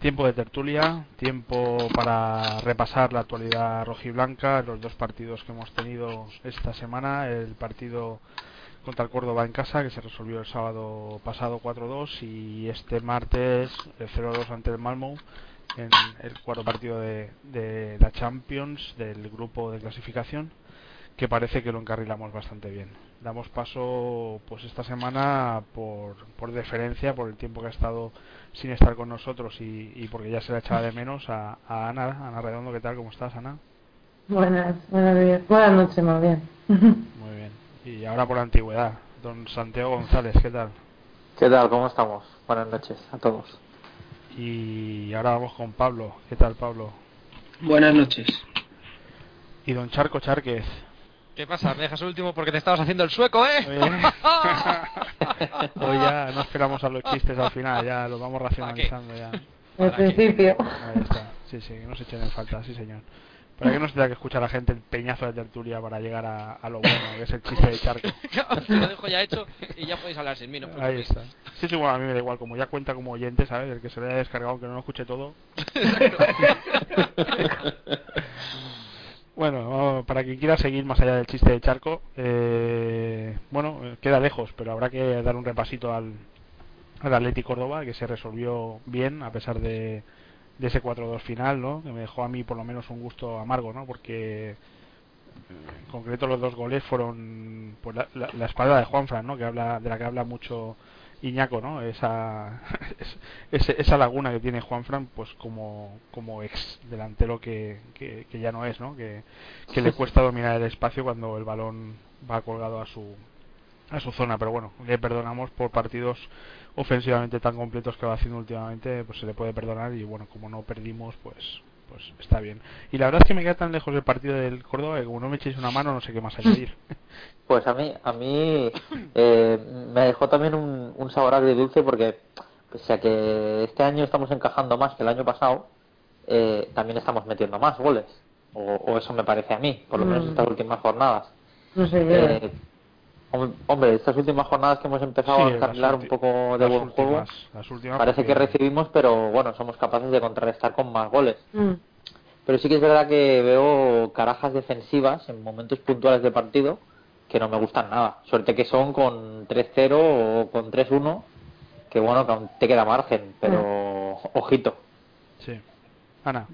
Tiempo de tertulia, tiempo para repasar la actualidad rojiblanca, los dos partidos que hemos tenido esta semana, el partido contra el Córdoba en casa que se resolvió el sábado pasado 4-2 y este martes 0-2 ante el Malmo en el cuarto partido de, de la Champions del grupo de clasificación que parece que lo encarrilamos bastante bien. Damos paso pues esta semana por, por deferencia, por el tiempo que ha estado sin estar con nosotros y, porque ya se la echaba de menos a, Ana, Ana Redondo, ¿qué tal? ¿Cómo estás, Ana? Buenas, buenas, buenas noches, más bien. Muy bien. Y ahora por la antigüedad, don Santiago González, ¿qué tal? ¿Qué tal? ¿Cómo estamos? Buenas noches a todos. Y ahora vamos con Pablo. ¿Qué tal, Pablo? Buenas noches. Y don Charco Charquez. ¿Qué pasa? Me dejas el último porque te estabas haciendo el sueco, ¿eh? Hoy ya no esperamos a los chistes al final, ya los vamos racionalizando ya. Al principio. Ahí está. Sí, sí, que no se echen en falta, sí, señor. Para que no se tenga que escuchar a la gente el peñazo de tertulia para llegar a, lo bueno, que es el chiste de charco. lo dejo ya hecho y ya podéis hablar sin mí, no Ahí está. Sí, sí, bueno, a mí me da igual, como ya cuenta como oyente, ¿sabes? El que se le haya descargado aunque no lo escuche todo. Bueno, para quien quiera seguir más allá del chiste de Charco, eh, bueno, queda lejos, pero habrá que dar un repasito al, al Atleti Córdoba, que se resolvió bien a pesar de, de ese 4-2 final, ¿no? Que me dejó a mí por lo menos un gusto amargo, ¿no? Porque en concreto los dos goles fueron pues, la, la, la espalda de Juanfran, ¿no? Que habla de la que habla mucho Iñaco, ¿no? Esa, esa laguna que tiene Juanfran, pues como, como ex delantero que, que, ya no es, ¿no? Que, que le cuesta dominar el espacio cuando el balón va colgado a su, a su zona. Pero bueno, le perdonamos por partidos ofensivamente tan completos que va haciendo últimamente, pues se le puede perdonar y bueno, como no perdimos, pues pues está bien. Y la verdad es que me queda tan lejos el partido del Córdoba que como no me echéis una mano no sé qué más añadir. Pues a mí, a mí eh, me dejó también un, un sabor agridulce porque pese a que este año estamos encajando más que el año pasado, eh, también estamos metiendo más goles. O, eso me parece a mí, por lo menos mm. estas últimas jornadas. No sé, eh, Hombre, estas últimas jornadas que hemos empezado a encarrilar un poco de buen juego, parece que recibimos, pero bueno, somos capaces de contrarrestar con más goles. Mm. Pero sí que es verdad que veo carajas defensivas en momentos puntuales de partido que no me gustan nada. Suerte que son con 3-0 o con 3-1, que bueno, que aún te queda margen, pero mm. ojito. Sí. Ana.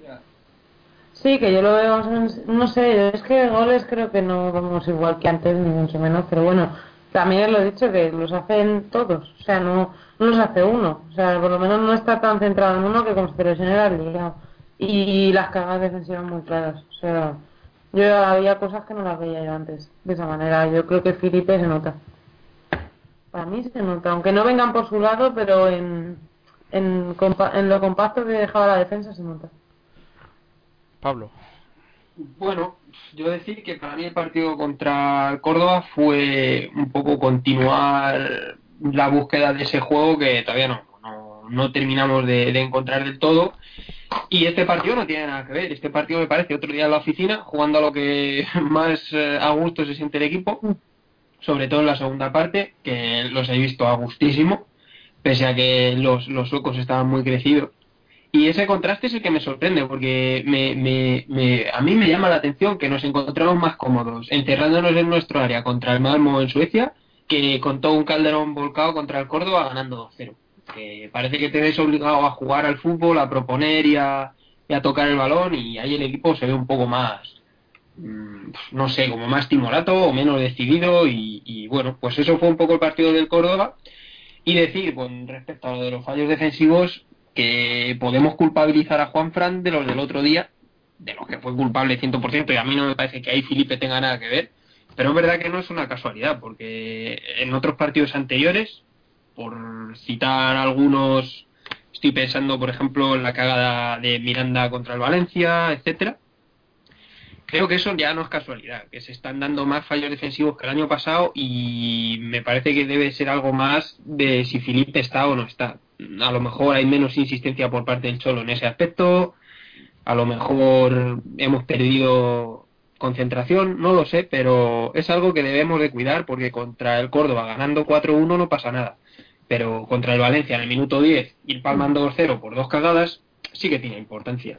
Sí, que yo lo veo, no sé, es que goles creo que no vamos igual que antes, ni mucho menos, pero bueno, también lo he dicho que los hacen todos, o sea, no, no los hace uno, o sea, por lo menos no está tan centrado en uno que como si te lo Y las cargas defensivas muy claras, o sea, yo había cosas que no las veía yo antes, de esa manera, yo creo que Felipe se nota. Para mí se nota, aunque no vengan por su lado, pero en, en, en lo compacto que dejaba la defensa se nota. Pablo. Bueno, yo decir que para mí el partido contra Córdoba fue un poco continuar la búsqueda de ese juego que todavía no, no, terminamos de, encontrar del todo. Y este partido no tiene nada que ver. Este partido me parece otro día en la oficina, jugando a lo que más eh, a gusto se siente el equipo, sobre todo en la segunda parte, que los he visto a gustísimo, pese a que los, los suecos estaban muy crecidos y ese contraste es el que me sorprende, porque me, me, a mí me llama la atención que nos encontramos más cómodos enterrándonos en nuestro área contra el Malmo en Suecia que con todo un calderón volcado contra el Córdoba ganando 2-0. Que parece que te ves obligado a jugar al fútbol, a proponer y a, tocar el balón, y ahí el equipo se ve un poco más, no sé, como más timorato o menos decidido, y, y bueno, pues eso fue un poco el partido del Córdoba. Y decir, con respecto a lo de los fallos defensivos, que podemos culpabilizar a Juan Fran de los del otro día, de los que fue culpable 100%, y a mí no me parece que ahí Felipe tenga nada que ver, pero es verdad que no es una casualidad, porque en otros partidos anteriores, por citar algunos, estoy pensando, por ejemplo, en la cagada de Miranda contra el Valencia, etcétera. Creo que eso ya no es casualidad, que se están dando más fallos defensivos que el año pasado y me parece que debe ser algo más de si Felipe está o no está a lo mejor hay menos insistencia por parte del Cholo en ese aspecto, a lo mejor hemos perdido concentración, no lo sé, pero es algo que debemos de cuidar porque contra el Córdoba ganando 4-1 no pasa nada, pero contra el Valencia en el minuto 10 ir palmando 2-0 por dos cagadas, sí que tiene importancia.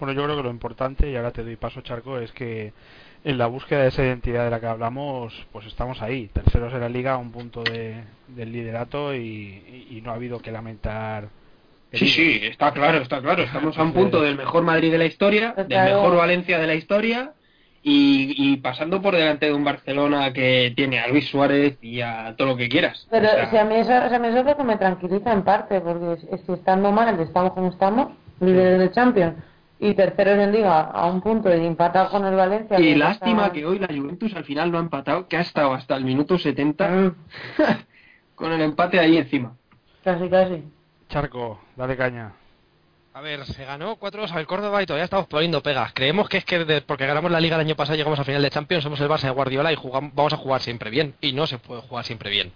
Bueno, yo creo que lo importante, y ahora te doy paso, Charco, es que en la búsqueda de esa identidad de la que hablamos, pues estamos ahí, terceros en la liga, a un punto de, del liderato y, no ha habido que lamentar. Sí, sí, está claro, está claro. Estamos a un punto del mejor Madrid de la historia, del mejor Valencia de la historia y, pasando por delante de un Barcelona que tiene a Luis Suárez y a todo lo que quieras. Pero si a, mí eso, a mí eso es lo que me tranquiliza en parte, porque si estando mal, estamos como estamos, líderes de Champions y terceros en Liga a un punto y empatado con el Valencia. Y lástima que hoy la Juventus al final no ha empatado, que ha estado hasta el minuto 70 mm. con el empate ahí encima. Casi, casi. Charco, dale caña. A ver, se ganó 4-2 al Córdoba y todavía estamos poniendo pegas. Creemos que es que porque ganamos la liga el año pasado llegamos a final de Champions, somos el Barça de Guardiola y jugamos, vamos a jugar siempre bien. Y no se puede jugar siempre bien.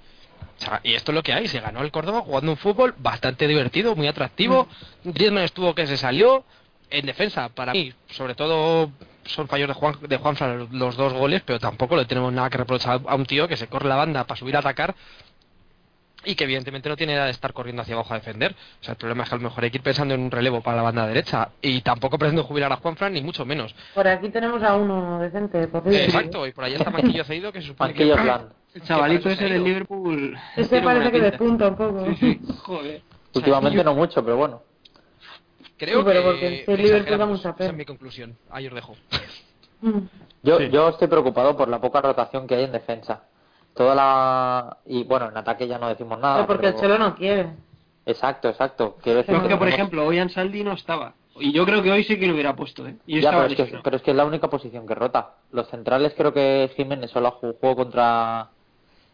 y esto es lo que hay. Se ganó el Córdoba jugando un fútbol bastante divertido, muy atractivo. Mm. Griezmann estuvo que se salió. En defensa, para mí, sobre todo son fallos de Juan de Juanfran los dos goles, pero tampoco le tenemos nada que reprochar a un tío que se corre la banda para subir a atacar y que evidentemente no tiene edad de estar corriendo hacia abajo a defender. O sea, el problema es que a lo mejor hay que ir pensando en un relevo para la banda derecha y tampoco pretendo jubilar a Juanfran ni mucho menos. Por aquí tenemos a uno decente, por Exacto, y por allá está Manquillo Cedido que se supone que... El chavalito ese del Liverpool... Ese parece que despunta un poco. Joder. Últimamente no mucho, pero bueno. Creo pero que el Liverpool da mucha pena. Esa es mi conclusión. Ahí os dejo. Yo, yo estoy preocupado por la poca rotación que hay en defensa. Toda la y bueno en ataque ya no decimos nada porque el Chelo no quiere. Exacto exacto. Quiero decir que, por ejemplo hoy Ansaldi no estaba. Y yo creo que hoy sí que lo hubiera puesto ¿eh? pero, es que, pero, es que, es la única posición que rota. Los centrales creo que Jiménez solo jugó contra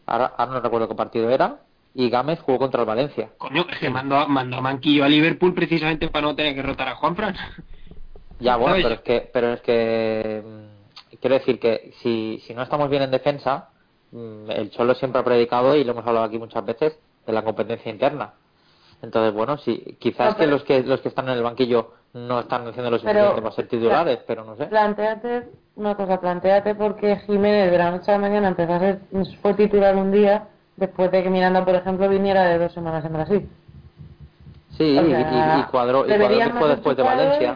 ahora, no recuerdo qué partido era y Gámez jugó contra el Valencia coño es que mandó, mandó a Manquillo a Liverpool precisamente para no tener que rotar a Juanfran ya bueno pero es que pero es que mm, quiero decir que si, si no estamos bien en defensa Mm, el Cholo siempre ha predicado y lo hemos hablado aquí muchas veces de la competencia interna. Entonces, bueno, sí, quizás que los que los que están en el banquillo no están haciendo lo suficiente para ser titulares, pero no sé. Plantéate una cosa, plantéate porque Jiménez de la noche a la mañana empezó a ser, fue titular un día después de que Miranda, por ejemplo, viniera de dos semanas en Brasil. Sí, y, cuadro, y que fue después de Valencia.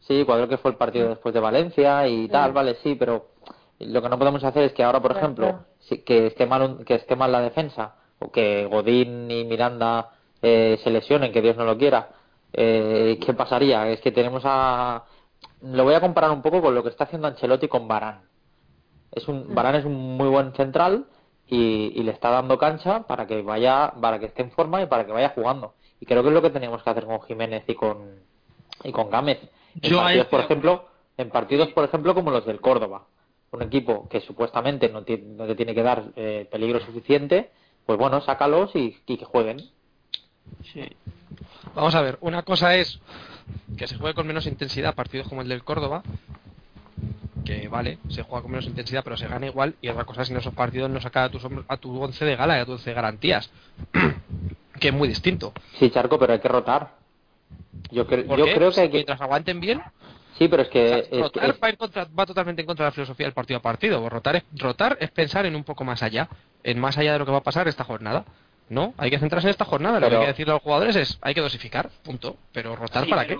Sí, cuadro que fue el partido después de Valencia y tal, vale, sí, pero lo que no podemos hacer es que ahora, por ejemplo, que esté mal que esté mal la defensa o que Godín y Miranda eh, se lesionen, que Dios no lo quiera. Eh, ¿Qué pasaría? Es que tenemos a lo voy a comparar un poco con lo que está haciendo Ancelotti con Barán. Es un Barán es un muy buen central y, le está dando cancha para que vaya para que esté en forma y para que vaya jugando. Y creo que es lo que teníamos que hacer con Jiménez y con y con Gámez. En partidos, por ejemplo, en partidos, por ejemplo, como los del Córdoba un equipo que supuestamente no, te tiene que dar eh, peligro suficiente, pues bueno, sácalos y, que jueguen. Sí. Vamos a ver, una cosa es que se juegue con menos intensidad partidos como el del Córdoba, que vale, se juega con menos intensidad pero se gana igual, y otra cosa es en esos partidos no saca a tu, a tu once de gala y a tu once de garantías, que es muy distinto. Sí, Charco, pero hay que rotar. Yo, yo creo que hay que... Mientras aguanten bien, Sí, pero es que. rotar Va, totalmente en contra de la filosofía del partido a partido. Rotar es, rotar es pensar en un poco más allá, en más allá de lo que va a pasar esta jornada. No, hay que centrarse en esta jornada. Lo que hay que decirle a los jugadores es: hay que dosificar, punto. Pero rotar, ¿para qué?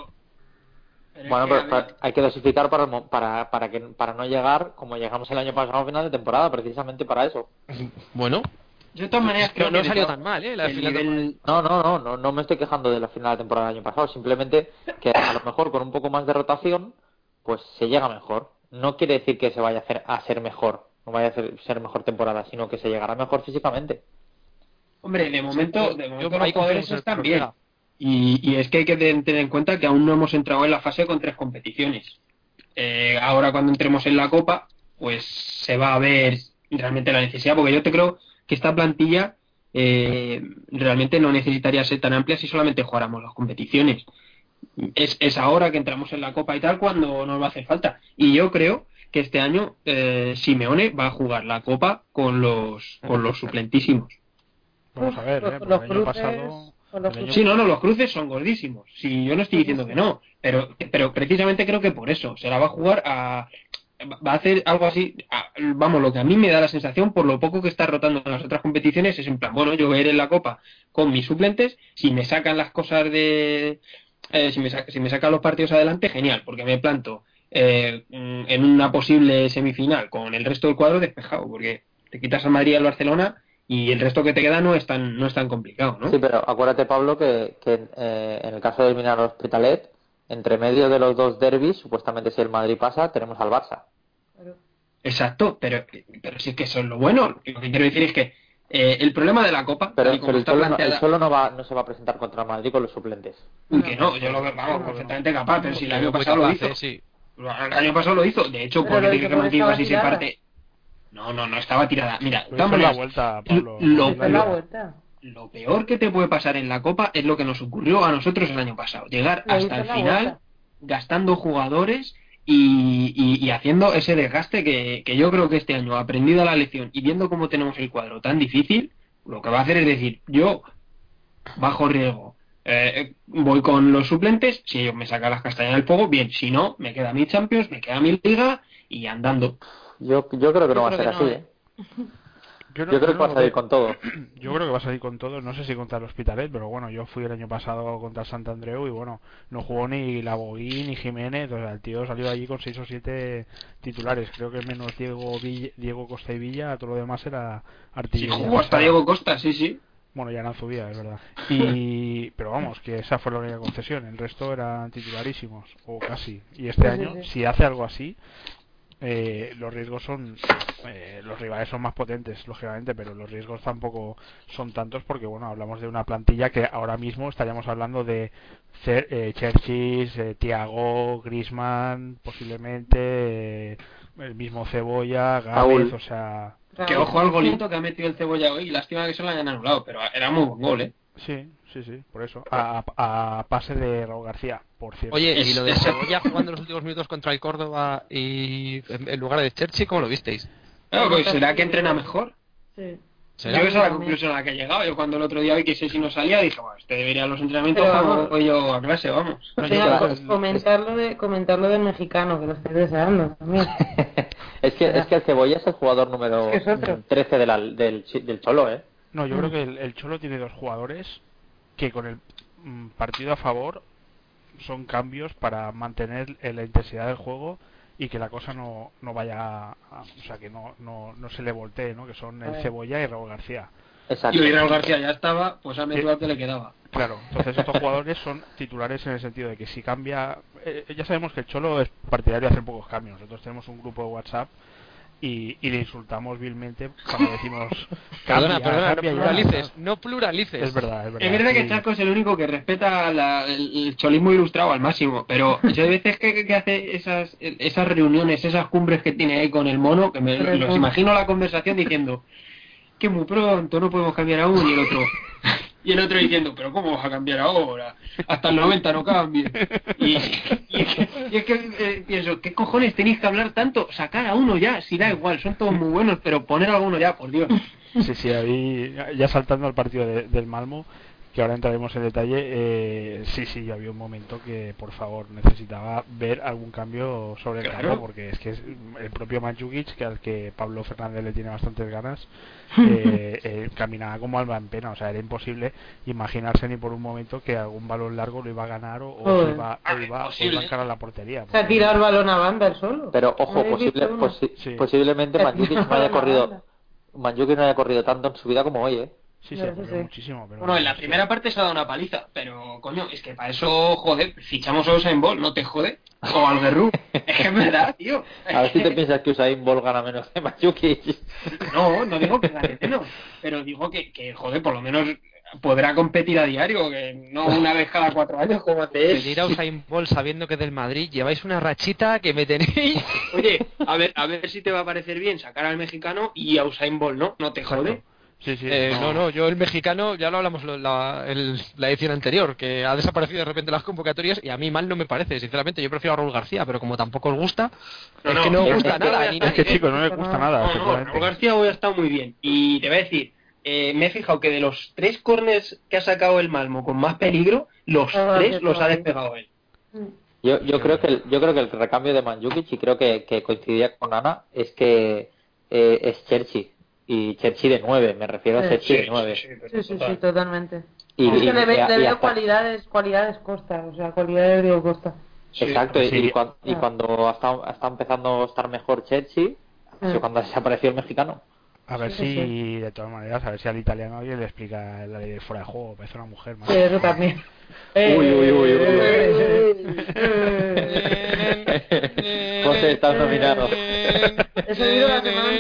Bueno, pero hay que dosificar para, para, para, que, para no llegar como llegamos el año pasado a final de temporada, precisamente para eso. Bueno, yo de todas maneras creo no, no salió tan mal, ¿eh? La final no, no, no, no, no me estoy quejando de la final de temporada del año pasado. Simplemente que a lo mejor con un poco más de rotación, pues se llega mejor. No quiere decir que se vaya a hacer a ser mejor, no vaya a ser, mejor temporada, sino que se llegará mejor físicamente. Hombre, de momento, de momento los jugadores están bien. Y, y, es que hay que tener en cuenta que aún no hemos entrado en la fase con tres competiciones. Eh, ahora cuando entremos en la Copa, pues se va a ver realmente la necesidad, porque yo te creo que esta plantilla eh, realmente no necesitaría ser tan amplia si solamente jugáramos las competiciones. Es, es, ahora que entramos en la Copa y tal cuando nos va a hacer falta. Y yo creo que este año eh, Simeone va a jugar la Copa con los, con los suplentísimos. Vamos a ver, ¿eh? el año pasado... Sí, no, no, los cruces son gordísimos. Sí, yo no estoy diciendo que no, pero, pero precisamente creo que por eso se la va a jugar a, va a hacer algo así, vamos, lo que a mí me da la sensación, por lo poco que está rotando en las otras competiciones, es en plan, bueno, yo voy a ir en la Copa con mis suplentes, si me sacan las cosas de... Eh, si, me si me sacan los partidos adelante, genial, porque me planto eh, en una posible semifinal con el resto del cuadro despejado, porque te quitas a Madrid y al Barcelona y el resto que te queda no es tan, no es tan complicado, ¿no? Sí, pero acuérdate, Pablo, que, eh, en el caso de eliminar al Hospitalet, entre medio de los dos derbis, supuestamente si el Madrid pasa, tenemos al Barça. Exacto, pero, pero si es que eso es lo bueno. Lo que quiero decir es que eh, el problema de la Copa. Pero, el, solo no, va, no se va a presentar contra el Madrid con los suplentes. que no, yo lo veo, vamos, perfectamente capaz, pero si el año pasado lo hizo. Sí. El año pasado lo hizo. De hecho, por el que Madrid así se parte no, no, no estaba tirada. Mira, la vuelta, Lo, peor que te puede pasar en la Copa es lo que nos ocurrió a nosotros el año pasado. Llegar hasta el final gastando jugadores y, haciendo ese desgaste que, yo creo que este año, aprendido la lección y viendo cómo tenemos el cuadro tan difícil, lo que va a hacer es decir, yo bajo riesgo, eh, voy con los suplentes, si ellos me sacan las castañas del fuego, bien, si no, me queda mi Champions, me queda mi Liga y andando. Yo, yo creo que no va a ser así, ¿eh? Yo, creo que va a salir con todo. Yo creo que va a salir con todo. No sé si contra el Hospitalet, pero bueno, yo fui el año pasado contra el Sant Andreu y bueno, no jugó ni Laboguí ni Jiménez. O sea, el tío salió allí con 6 o 7 titulares. Creo que menos Diego, Diego Costa y Villa, todo lo demás era artillería. Sí, jugó hasta Diego Costa, sí, sí. Bueno, ya no subía, es verdad. Y, pero vamos, que esa fue la única concesión. El resto eran titularísimos, o casi. Y este año, si hace algo así, eh, los riesgos son eh, los rivales son más potentes lógicamente pero los riesgos tampoco son tantos porque bueno hablamos de una plantilla que ahora mismo estaríamos hablando de eh, Cherchis, eh, Thiago, Grisman posiblemente eh, el mismo Cebolla, Gámez, o sea que ojo al golito que ha metido el Cebolla hoy lástima que se lo hayan anulado pero era muy buen gol eh sí sí sí por eso a, a pase de Raúl García Oye, y lo de Sevilla jugando los últimos minutos contra el Córdoba y en lugar de Cherchi, ¿cómo lo visteis? Pues ¿Será que entrena mejor? Sí. Yo esa es la conclusión a la que he llegado. Yo cuando el otro día vi que si no salía, dije, bueno, este debería los entrenamientos como voy yo a clase, vamos. Pues comentarlo, de, comentarlo del mexicano, que lo estoy deseando también. es, que, es que el Cebolla es el jugador número 13 del, del Cholo, ¿eh? No, yo creo que el, el Cholo tiene dos jugadores que con el mm, partido a favor son cambios para mantener la intensidad del juego y que la cosa no, no vaya, o sea, que no, no, no se le voltee, ¿no? Que son el Cebolla y Raúl García. Exacto. Y Raúl García ya estaba, pues a medio que le quedaba. Claro, entonces estos jugadores son titulares en el sentido de que si cambia, eh, ya sabemos que el Cholo es partidario de hacer pocos cambios. Nosotros tenemos un grupo de WhatsApp y, le insultamos vilmente cuando decimos perdona, perdona, no pluralices, no pluralices. Es verdad, es verdad. Es verdad que Chaco es el único que respeta el, cholismo ilustrado al máximo, pero yo hay veces que, hace esas, esas reuniones, esas cumbres que tiene ahí con el mono, que me los imagino la conversación diciendo que muy pronto no podemos cambiar aún y el otro y el otro diciendo, pero ¿cómo vas a cambiar ahora? Hasta el 90 no cambie. Y, es que eh, pienso, ¿qué cojones tenéis que hablar tanto? Sacar a uno ya, si da igual, son todos muy buenos, pero poner a alguno ya, por Dios. Sí, sí, ahí, ya saltando al partido del Malmo, que ahora entraremos en detalle, eh, sí, sí, yo había un momento que, por favor, necesitaba ver algún cambio sobre el campo, porque es que es el propio Manchukic, que al que Pablo Fernández le tiene bastantes ganas, eh, eh, caminaba como alma en pena, o sea, era imposible imaginarse ni por un momento que algún balón largo lo iba a ganar o, iba, o iba, a encarar la portería. Se ha tirado el balón a banda solo. Pero ojo, posible, posiblemente Manchukic no haya corrido, Manchukic no haya corrido tanto en su vida como hoy, ¿eh? Sí, se muchísimo. Pero bueno, en la primera parte se ha dado una paliza, pero coño, es que para eso, joder, fichamos a Usain Bolt, ¿no te jode? O al Berru. es que es verdad, tío. A ver si te piensas que Usain Bolt gana menos que Mayuki. no, no digo que gane menos, pero digo que, que, joder, por lo menos podrá competir a diario, que no una vez cada cuatro años como hace Pedir a Usain Bolt sabiendo que del Madrid lleváis una rachita que me tenéis. Oye, a ver, a ver si te va a parecer bien sacar al mexicano y a Usain Bolt, ¿no? No te jode. Sí, sí. Eh, no. no, yo el mexicano, ya lo hablamos la, la edición anterior, que ha desaparecido de repente las convocatorias y a mí mal no me parece, sinceramente. Yo prefiero a Raúl García, pero como tampoco os gusta, es que no os gusta nada. es que, chicos, no le gusta nada. Raúl García hoy ha estado muy bien. Y te voy a decir, eh, me he fijado que de los tres corners que ha sacado el Malmo con más peligro, los tres los ha despegado él. Yo, yo creo que el, yo creo que el recambio de Manjukic y creo que, que coincidía con Ana es que eh, es Cherchi y Cherchi de 9, me refiero a Cherchi de 9. Sí, sí, sí, totalmente. Y, es que le, veo cualidades, cualidades Costa, o sea, cualidades de Costa. Exacto, y, cuando, y cuando está, empezando a estar mejor Cherchi, mm. cuando desapareció el mexicano. A ver si, de todas maneras, a ver si al italiano alguien le explica la ley de fuera de juego, parece una mujer más. Sí, eso también. uy, uy, uy, uy. José, estás nominado. He subido la semana no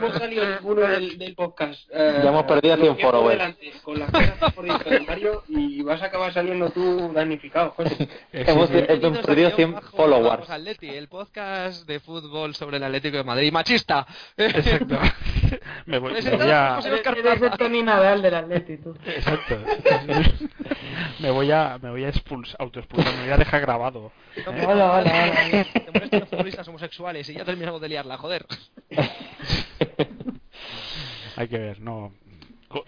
hemos salido ninguno del, del podcast. ya hemos perdido 100 followers. Con las cosas por de Mario y vas a acabar saliendo tú damnificado, hemos, perdido 100 followers. el podcast de fútbol sobre el Atlético de Madrid. ¡Machista! Exacto. me voy, me voy a... Eres el Tony Nadal del Atlético. Exacto. me voy a, me voy a expulsar, autoexpulsar, me voy a dejar grabado. ¿eh? Hola, hola, hola. Te molestan los futbolistas homosexuales y ya terminamos de liarla, joder. Hay que ver, no.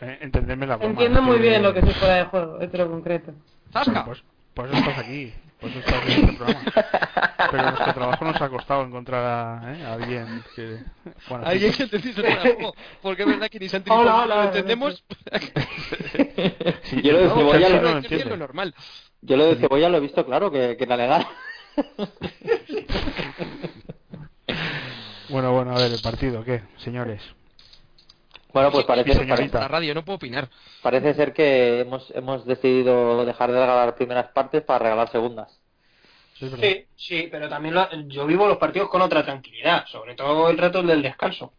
Eh, entenderme la broma. Entiendo muy bien lo que se fuera de juego, esto lo concreto. ¡Zasca! Pues, por eso estás aquí, por eso estás en este programa. Pero nuestro trabajo nos ha costado encontrar a, ¿eh? alguien que. Bueno, alguien que entendiese el juego. Porque es verdad que ni Santi hola, hola, lo entendemos. sí, yo lo de cebolla lo, no normal. Yo lo de cebolla lo he visto claro, que, que era legal. Bueno, bueno, a ver, el partido, ¿qué, señores? Bueno, pues parece, ser la radio, no puedo opinar. Parece ser que hemos, hemos decidido dejar de regalar primeras partes para regalar segundas. Sí, sí, pero también yo vivo los partidos con otra tranquilidad, sobre todo el rato del descanso.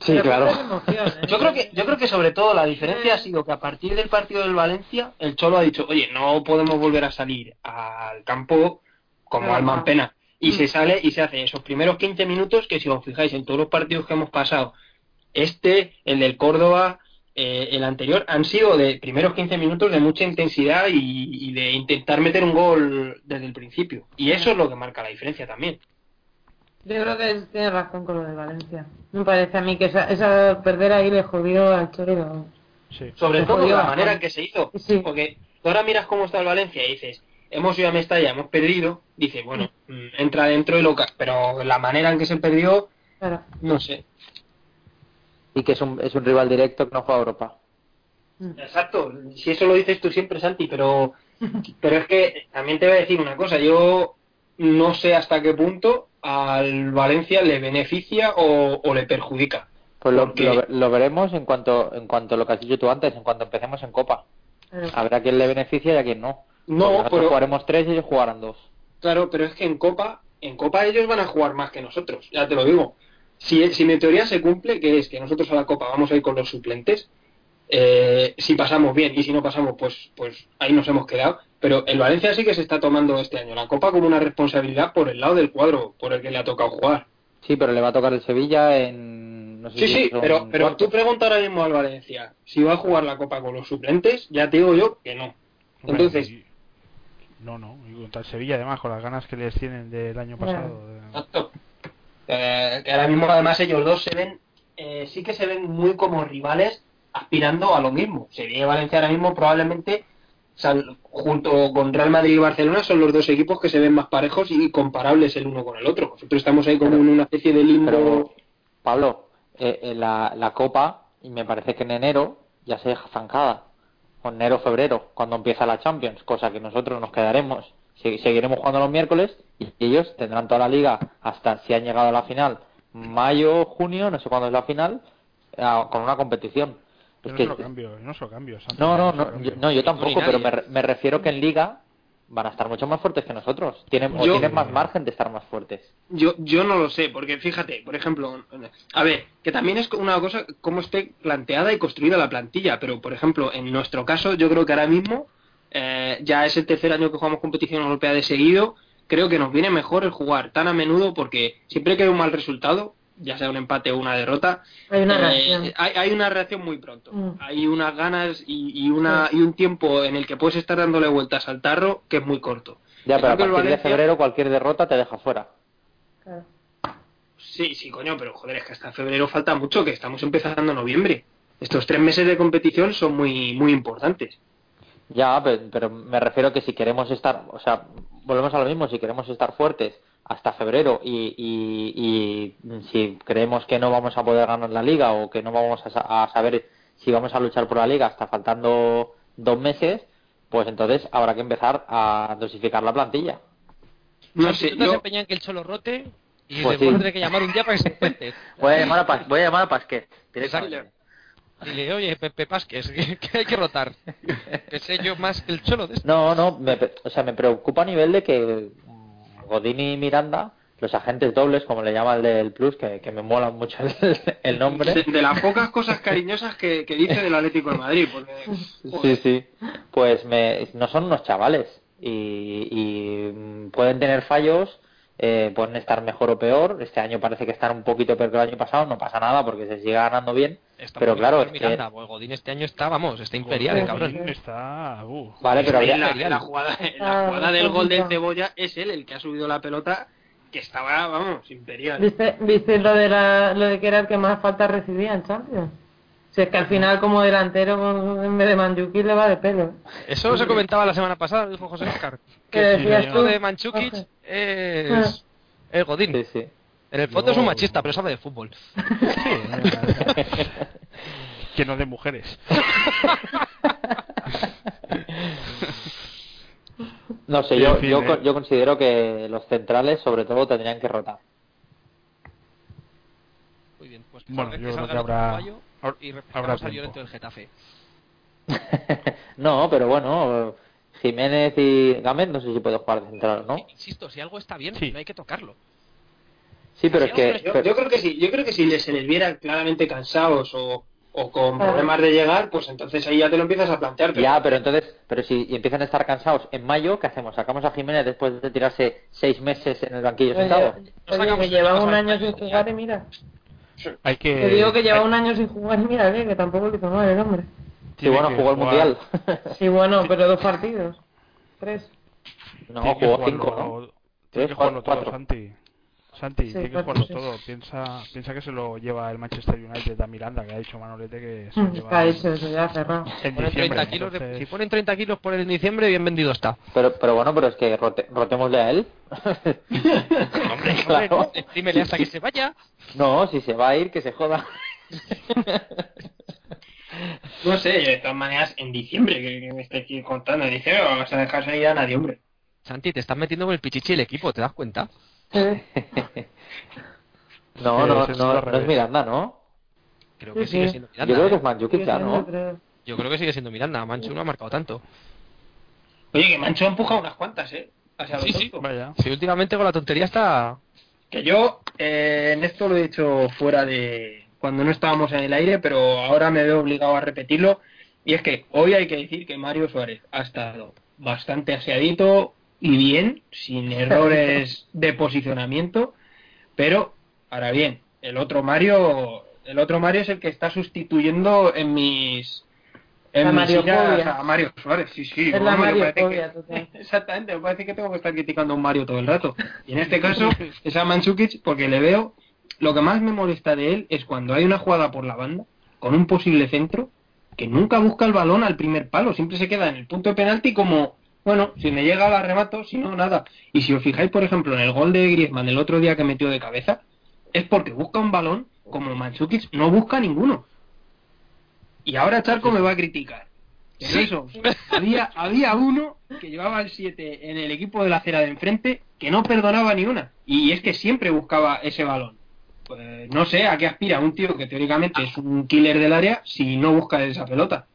Sí, claro. ¿eh? Yo creo que yo creo que sobre todo la diferencia ha sido que a partir del partido del Valencia el Cholo ha dicho, oye, no podemos volver a salir al campo como alma pena y se sale y se hace esos primeros 15 minutos que si os fijáis en todos los partidos que hemos pasado, este, el del Córdoba, eh, el anterior, han sido de primeros 15 minutos de mucha intensidad y, de intentar meter un gol desde el principio. Y eso es lo que marca la diferencia también. Yo creo que tiene razón con lo de Valencia. Me parece a mí que esa, perder ahí le jodió al Cholo. Sí. Sobre todo la manera en que se hizo. Porque tú ahora miras cómo está el Valencia y dices, hemos ido a Mestalla, hemos perdido, dice, bueno, mm, entra dentro y lo... Pero la manera en que se perdió, no sé. Y que es un, es un rival directo que no juega a Europa. Mm. Exacto, si eso lo dices tú siempre, Santi, pero, pero es que también te voy a decir una cosa, yo no sé hasta qué punto al Valencia le beneficia o, le perjudica. Pues lo, lo, veremos en cuanto en cuanto a lo que has dicho tú antes, en cuanto empecemos en Copa. Habrá a quien le beneficia y a quien no. No, pero jugaremos tres y ellos jugarán dos. Claro, pero es que en Copa, en Copa ellos van a jugar más que nosotros, ya te lo digo. Si, si mi teoría se cumple, que es que nosotros a la Copa vamos a ir con los suplentes, eh, si pasamos bien y si no pasamos, pues, pues ahí nos hemos quedado. Pero el Valencia sí que se está tomando este año la Copa como una responsabilidad por el lado del cuadro por el que le ha tocado jugar. Sí, pero le va a tocar el Sevilla en... No sé sí, sí, pero, pero tú pregunta ahora mismo al Valencia si va a jugar la Copa con los suplentes, ya te digo yo que no. Entonces, no, no, y contra el Sevilla además, con las ganas que les tienen del año pasado. Exacto. Eh, que ahora mismo además ellos dos se ven, eh, sí que se ven muy como rivales aspirando a lo mismo. Sevilla y Valencia ahora mismo probablemente, junto con Real Madrid y Barcelona, son los dos equipos que se ven más parejos y comparables el uno con el otro. Nosotros estamos ahí como en una especie de limbo. Pablo, eh, la, la Copa, y me parece que en enero ya se deja zancada o enero febrero, cuando empieza la Champions, cosa que nosotros nos quedaremos, seguiremos jugando los miércoles y ellos tendrán toda la liga hasta si han llegado a la final, mayo, junio, no sé cuándo es la final, con una competición. no, es cambio, no, cambio, no, no, no, yo, tampoco, pero me, me refiero que en liga van a estar mucho más fuertes que nosotros. Tienen, o tienen más margen de estar más fuertes. Yo, yo no lo sé, porque fíjate, por ejemplo, a ver, que también es una cosa cómo esté planteada y construida la plantilla, pero por ejemplo, en nuestro caso, yo creo que ahora mismo eh, ya es el tercer año que jugamos competición europea de seguido. Creo que nos viene mejor el jugar tan a menudo porque siempre que hay un mal resultado, ya sea un empate o una derrota, hay una, eh, reacción. Hay, una reacción muy pronto. Mm. Hay unas ganas y, una, y un tiempo en el que puedes estar dándole vueltas al tarro que es muy corto. Ya, pero a partir de febrero cualquier derrota te deja fuera. Sí, sí, coño, pero joder, es que hasta febrero falta mucho, que estamos empezando noviembre. Estos tres meses de competición son muy, muy importantes. Ya, pero, me refiero que si queremos estar, o sea, volvemos a lo mismo, si queremos estar fuertes hasta febrero y, y, si creemos que no vamos a poder ganar la liga o que no vamos a, saber si vamos a luchar por la liga hasta faltando dos meses, pues entonces habrá que empezar a dosificar la plantilla. No sé, ¿tú te en que el cholo rote y pues después sí. que llamar un día para que se encuentre. voy a llamar a, voy a, llamar a Pasquet. Dile, oye, Pepe Pasques, que, hay que rotar. que sé yo más que el cholo de esto. No, no, me, o sea, me preocupa a nivel de que Godini y Miranda, los agentes dobles, como le llama el del Plus, que, me mola mucho el, nombre. De, las pocas cosas cariñosas que, dice del Atlético de Madrid. Porque, sí, sí. Pues me, no son unos chavales y, y pueden tener fallos eh, pueden estar mejor o peor. Este año parece que están un poquito peor que el año pasado, no pasa nada porque se sigue ganando bien. Pero claro, es Miranda, pues Godín este año está, vamos, está imperial, cabrón. Está, uh. Vale, pero la, la, jugada, la jugada del gol del Cebolla es él el que ha subido la pelota que estaba, vamos, imperial. ¿Viste, ¿viste lo, de la, lo de que era el que más falta recibía en Champions? Si es que al final como delantero en vez de Manjukic le va de pelo. Eso se comentaba la semana pasada, dijo José Oscar. Que decías tú de Manchukic es, es Godín. Sí, sí. En el fondo es un machista, pero sabe de fútbol. que no de mujeres. no sé, yo, yo, eh. yo considero que los centrales sobre todo tendrían que rotar. Muy bien, pues bueno, yo creo que habrá y habrá dentro del Getafe. no, pero bueno, Jiménez y Gámez no sé si puede jugar de central no. Insisto, si algo está bien, no hay que tocarlo. Sí, pero es que... Yo, creo que sí, yo creo que si se les viera claramente cansados o, con problemas de llegar, pues entonces ahí ya te lo empiezas a plantear. Ya, pero entonces, pero si empiezan a estar cansados en mayo, ¿qué hacemos? ¿Sacamos a Jiménez después de tirarse seis meses en el banquillo sentado? que lleva un año sin jugar y mira. Hay que... Te digo que lleva un año sin jugar y mira, que tampoco le mal el hombre. Sí, bueno, jugó el Mundial. Sí, bueno, pero dos partidos. Tres. No, jugó cinco, ¿no? Tres, cuatro, cuatro. Santi. Santi, tiene que jugarlo todo. Piensa, piensa que se lo lleva el Manchester United a Miranda, que ha dicho Manolete que se lo mm, lleva. Está hecho, eso ya cerrado. Si ponen 30 kilos por el diciembre, bien vendido está. Pero, pero bueno, pero es que rote, rotémosle a él. hombre, claro. dímele hasta que se vaya. No, si se va a ir, que se joda. No sé, de todas maneras, en diciembre, que, me estoy contando, en diciembre vamos a dejar salir a nadie, hombre. Santi, te estás metiendo con el pichichi el equipo, ¿te das cuenta? no, no, no, no, es Miranda, ¿no? Creo que sigue siendo Miranda. Yo creo que es Manchukic ya, ¿no? Yo creo que sigue siendo Miranda, Manchu no ha marcado tanto. Oye, que Mancho ha empujado unas cuantas, ¿eh? sí, sí, vaya. Sí, últimamente con la tontería está... Que yo eh, en esto lo he dicho fuera de, cuando no estábamos en el aire, pero ahora me veo obligado a repetirlo. Y es que hoy hay que decir que Mario Suárez ha estado bastante aseadito y bien, sin errores de posicionamiento, pero ahora bien, el otro Mario, el otro Mario es el que está sustituyendo en mis en Mario a Mario Suárez, sí, sí. Es la Mario exactamente, me parece que tengo que estar criticando a un Mario todo el rato. Y en este caso es a Mansukic porque le veo lo que más me molesta de él es cuando hay una jugada por la banda, con un posible centro, que nunca busca el balón al primer palo, siempre se queda en el punto de penalti como, bueno, si me llega la remato, si no, nada. Y si os fijáis, por ejemplo, en el gol de Griezmann el otro día que metió de cabeza, es porque busca un balón como Manchukic no busca ninguno. Y ahora Charco me va a criticar. eso, había, había uno que llevaba el 7 en el equipo de la acera de enfrente que no perdonaba ni una. Y es que siempre buscaba ese balón pues no sé a qué aspira un tío que teóricamente es un killer del área si no busca esa pelota.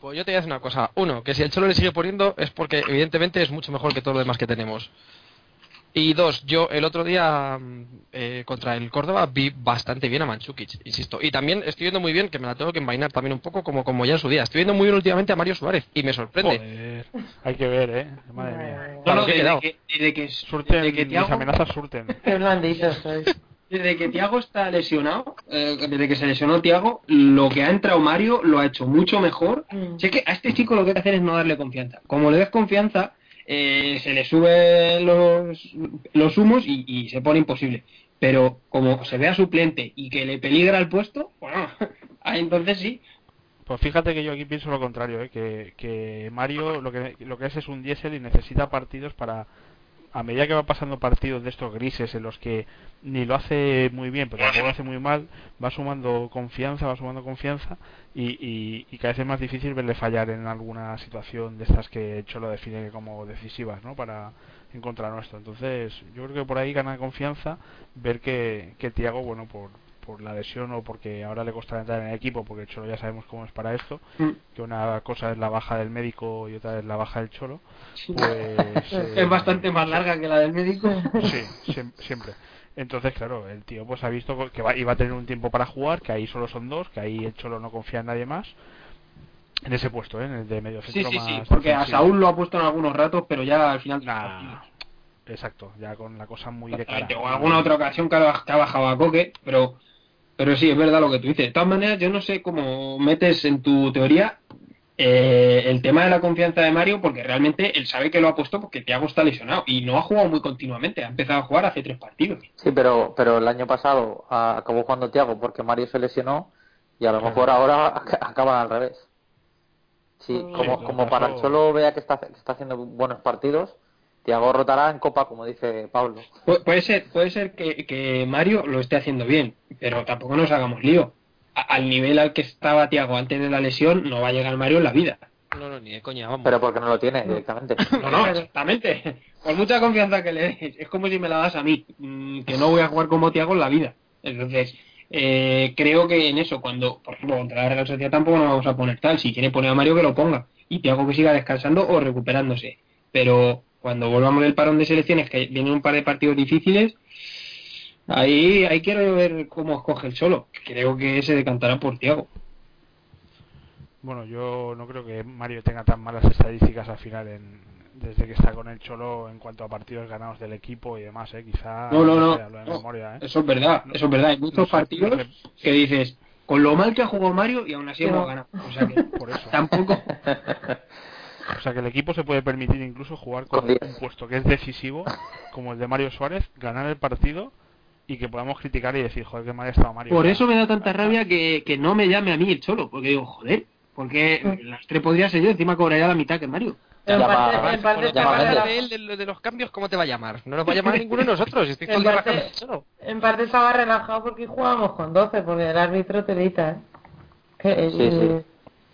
Pues yo te voy a decir una cosa. Uno, que si el Cholo le sigue poniendo es porque evidentemente es mucho mejor que todo lo demás que tenemos. Y dos, yo el otro día mm, eh, contra el Córdoba vi bastante bien a Manchukic, insisto. Y también estoy viendo muy bien, que me la tengo que envainar también un poco como, como ya en su día. Estoy viendo muy bien últimamente a Mario Suárez y me sorprende. hay que ver, ¿eh? Madre mía. No, desde, que, desde que, surten, desde que amenazas surten. Qué blandito sois. Desde que Tiago está lesionado, eh, desde que se lesionó Tiago, lo que ha entrado Mario lo ha hecho mucho mejor. Mm. Sé que a este chico lo que hay que hacer es no darle confianza. Como le des confianza, eh, se le suben los, los humos y, se pone imposible. Pero como se vea suplente y que le peligra el puesto, bueno, entonces sí. Pues fíjate que yo aquí pienso lo contrario, ¿eh? que, que Mario lo que, lo que es es un diésel y necesita partidos para, a medida que va pasando partidos de estos grises en los que ni lo hace muy bien, pero tampoco lo hace muy mal, va sumando confianza, va sumando confianza y, y, cada vez es más difícil verle fallar en alguna situación de estas que Cholo define como decisivas, ¿no? Para encontrar nuestro. Entonces, yo creo que por ahí gana confianza ver que, que Tiago, bueno, por, por la lesión o porque ahora le costará entrar en el equipo, porque el Cholo ya sabemos cómo es para esto, mm. que una cosa es la baja del médico y otra es la baja del Cholo. Pues, es eh, bastante más larga que la del médico. Sí, siempre. Entonces, claro, el tío pues ha visto que iba a tener un tiempo para jugar, que ahí solo son dos, que ahí el Cholo no confía en nadie más. En ese puesto, ¿eh? en el de medio centro sí, sí, sí, porque a Saúl lo ha puesto en algunos ratos, pero ya al final. Exacto, ya con la cosa muy de cara. O alguna otra ocasión que ha bajado a Coque, pero pero sí, es verdad lo que tú dices. De todas maneras, yo no sé cómo metes en tu teoría eh, el tema de la confianza de Mario, porque realmente él sabe que lo ha puesto porque Thiago está lesionado y no ha jugado muy continuamente. Ha empezado a jugar hace tres partidos. Sí, pero, pero el año pasado acabó jugando Thiago porque Mario se lesionó y a lo mejor ahora acaban al revés. Sí, como, como para el solo vea que está, que está haciendo buenos partidos, Tiago rotará en Copa, como dice Pablo. puede ser, puede ser que, Mario lo esté haciendo bien, pero tampoco nos hagamos lío. al nivel al que estaba Tiago antes de la lesión, no va a llegar Mario en la vida. No, no, ni de coña, vamos. Pero porque no lo tiene directamente. No, no, exactamente. Por mucha confianza que le des, es como si me la das a mí, mm, que no voy a jugar como Tiago en la vida. Entonces, eh, creo que en eso, cuando, por ejemplo, contra la Real Sociedad tampoco nos vamos a poner tal. Si quiere poner a Mario, que lo ponga. Y Tiago que siga descansando o recuperándose. Pero cuando volvamos del parón de selecciones, que vienen un par de partidos difíciles, ahí, ahí quiero ver cómo escoge el solo. Creo que se decantará por Tiago. Bueno, yo no creo que Mario tenga tan malas estadísticas al final en, desde que está con el Cholo en cuanto a partidos ganados del equipo y demás, ¿eh? Quizá no, no, no, ¿eh? eso es verdad, eso es verdad. Hay muchos partidos que dices, con lo mal que ha jugado Mario y aún así hemos ganado. O sea que por eso. tampoco O sea que el equipo se puede permitir incluso jugar con un puesto que es decisivo, como el de Mario Suárez, ganar el partido y que podamos criticar y decir, joder, que mal ha estado Mario. Por eso me da tanta rabia que, que no me llame a mí el cholo, porque digo, joder, porque las tres podría ser yo, encima cobraría la mitad que Mario. en parte, en parte de, de, los cambios, ¿cómo te va a llamar? No nos va a llamar ninguno de nosotros. Estoy en, parte, en parte estaba relajado porque jugábamos con 12, porque el árbitro te dice ¿eh? sí, sí.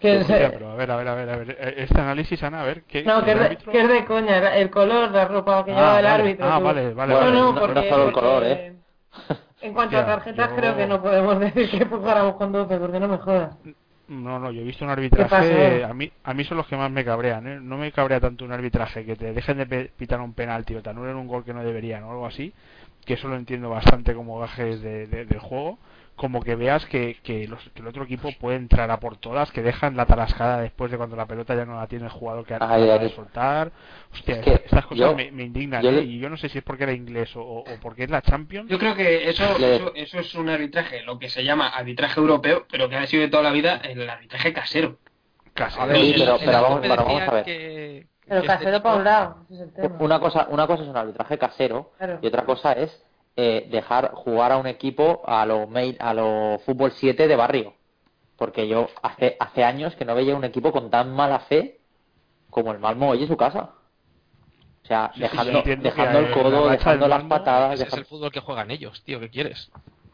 Que pero a ver, a ver, a ver, a ver, eh, este análisis, Ana, a ver, ¿qué, No, que, es de, que es de coña, el color de la ropa que ah, lleva el árbitro. Ah, vale, vale. No, no, porque, el color, ¿eh? En cuanto a tarjetas, creo que no podemos decir que jugáramos con 12, porque no me jodas. No, no, yo he visto un arbitraje. A mí, a mí son los que más me cabrean. ¿eh? No me cabrea tanto un arbitraje que te dejen de pitar un penalti o te anulen un gol que no deberían o algo así, que eso lo entiendo bastante como gajes de, del juego como que veas que, que, los, que, el otro equipo puede entrar a por todas, que dejan la tarascada después de cuando la pelota ya no la tiene el jugador que acaba de soltar. Hostia, estas cosas me, indignan, ¿eh? y yo no sé si es porque era inglés o, porque es la Champions. Yo creo que eso, eso, es un arbitraje, lo que se llama arbitraje europeo, pero que ha sido de toda la vida el arbitraje casero. Casero. pero, vamos, a ver. pero casero para un lado. Una cosa, una cosa es un arbitraje casero y otra cosa es eh, dejar jugar a un equipo a lo, main, a lo fútbol 7 de barrio. Porque yo hace, hace años que no veía un equipo con tan mala fe como el Malmo hoy en su casa. O sea, dejando, dejando el codo, dejando las patadas. es el fútbol que juegan ellos, tío, ¿qué quieres?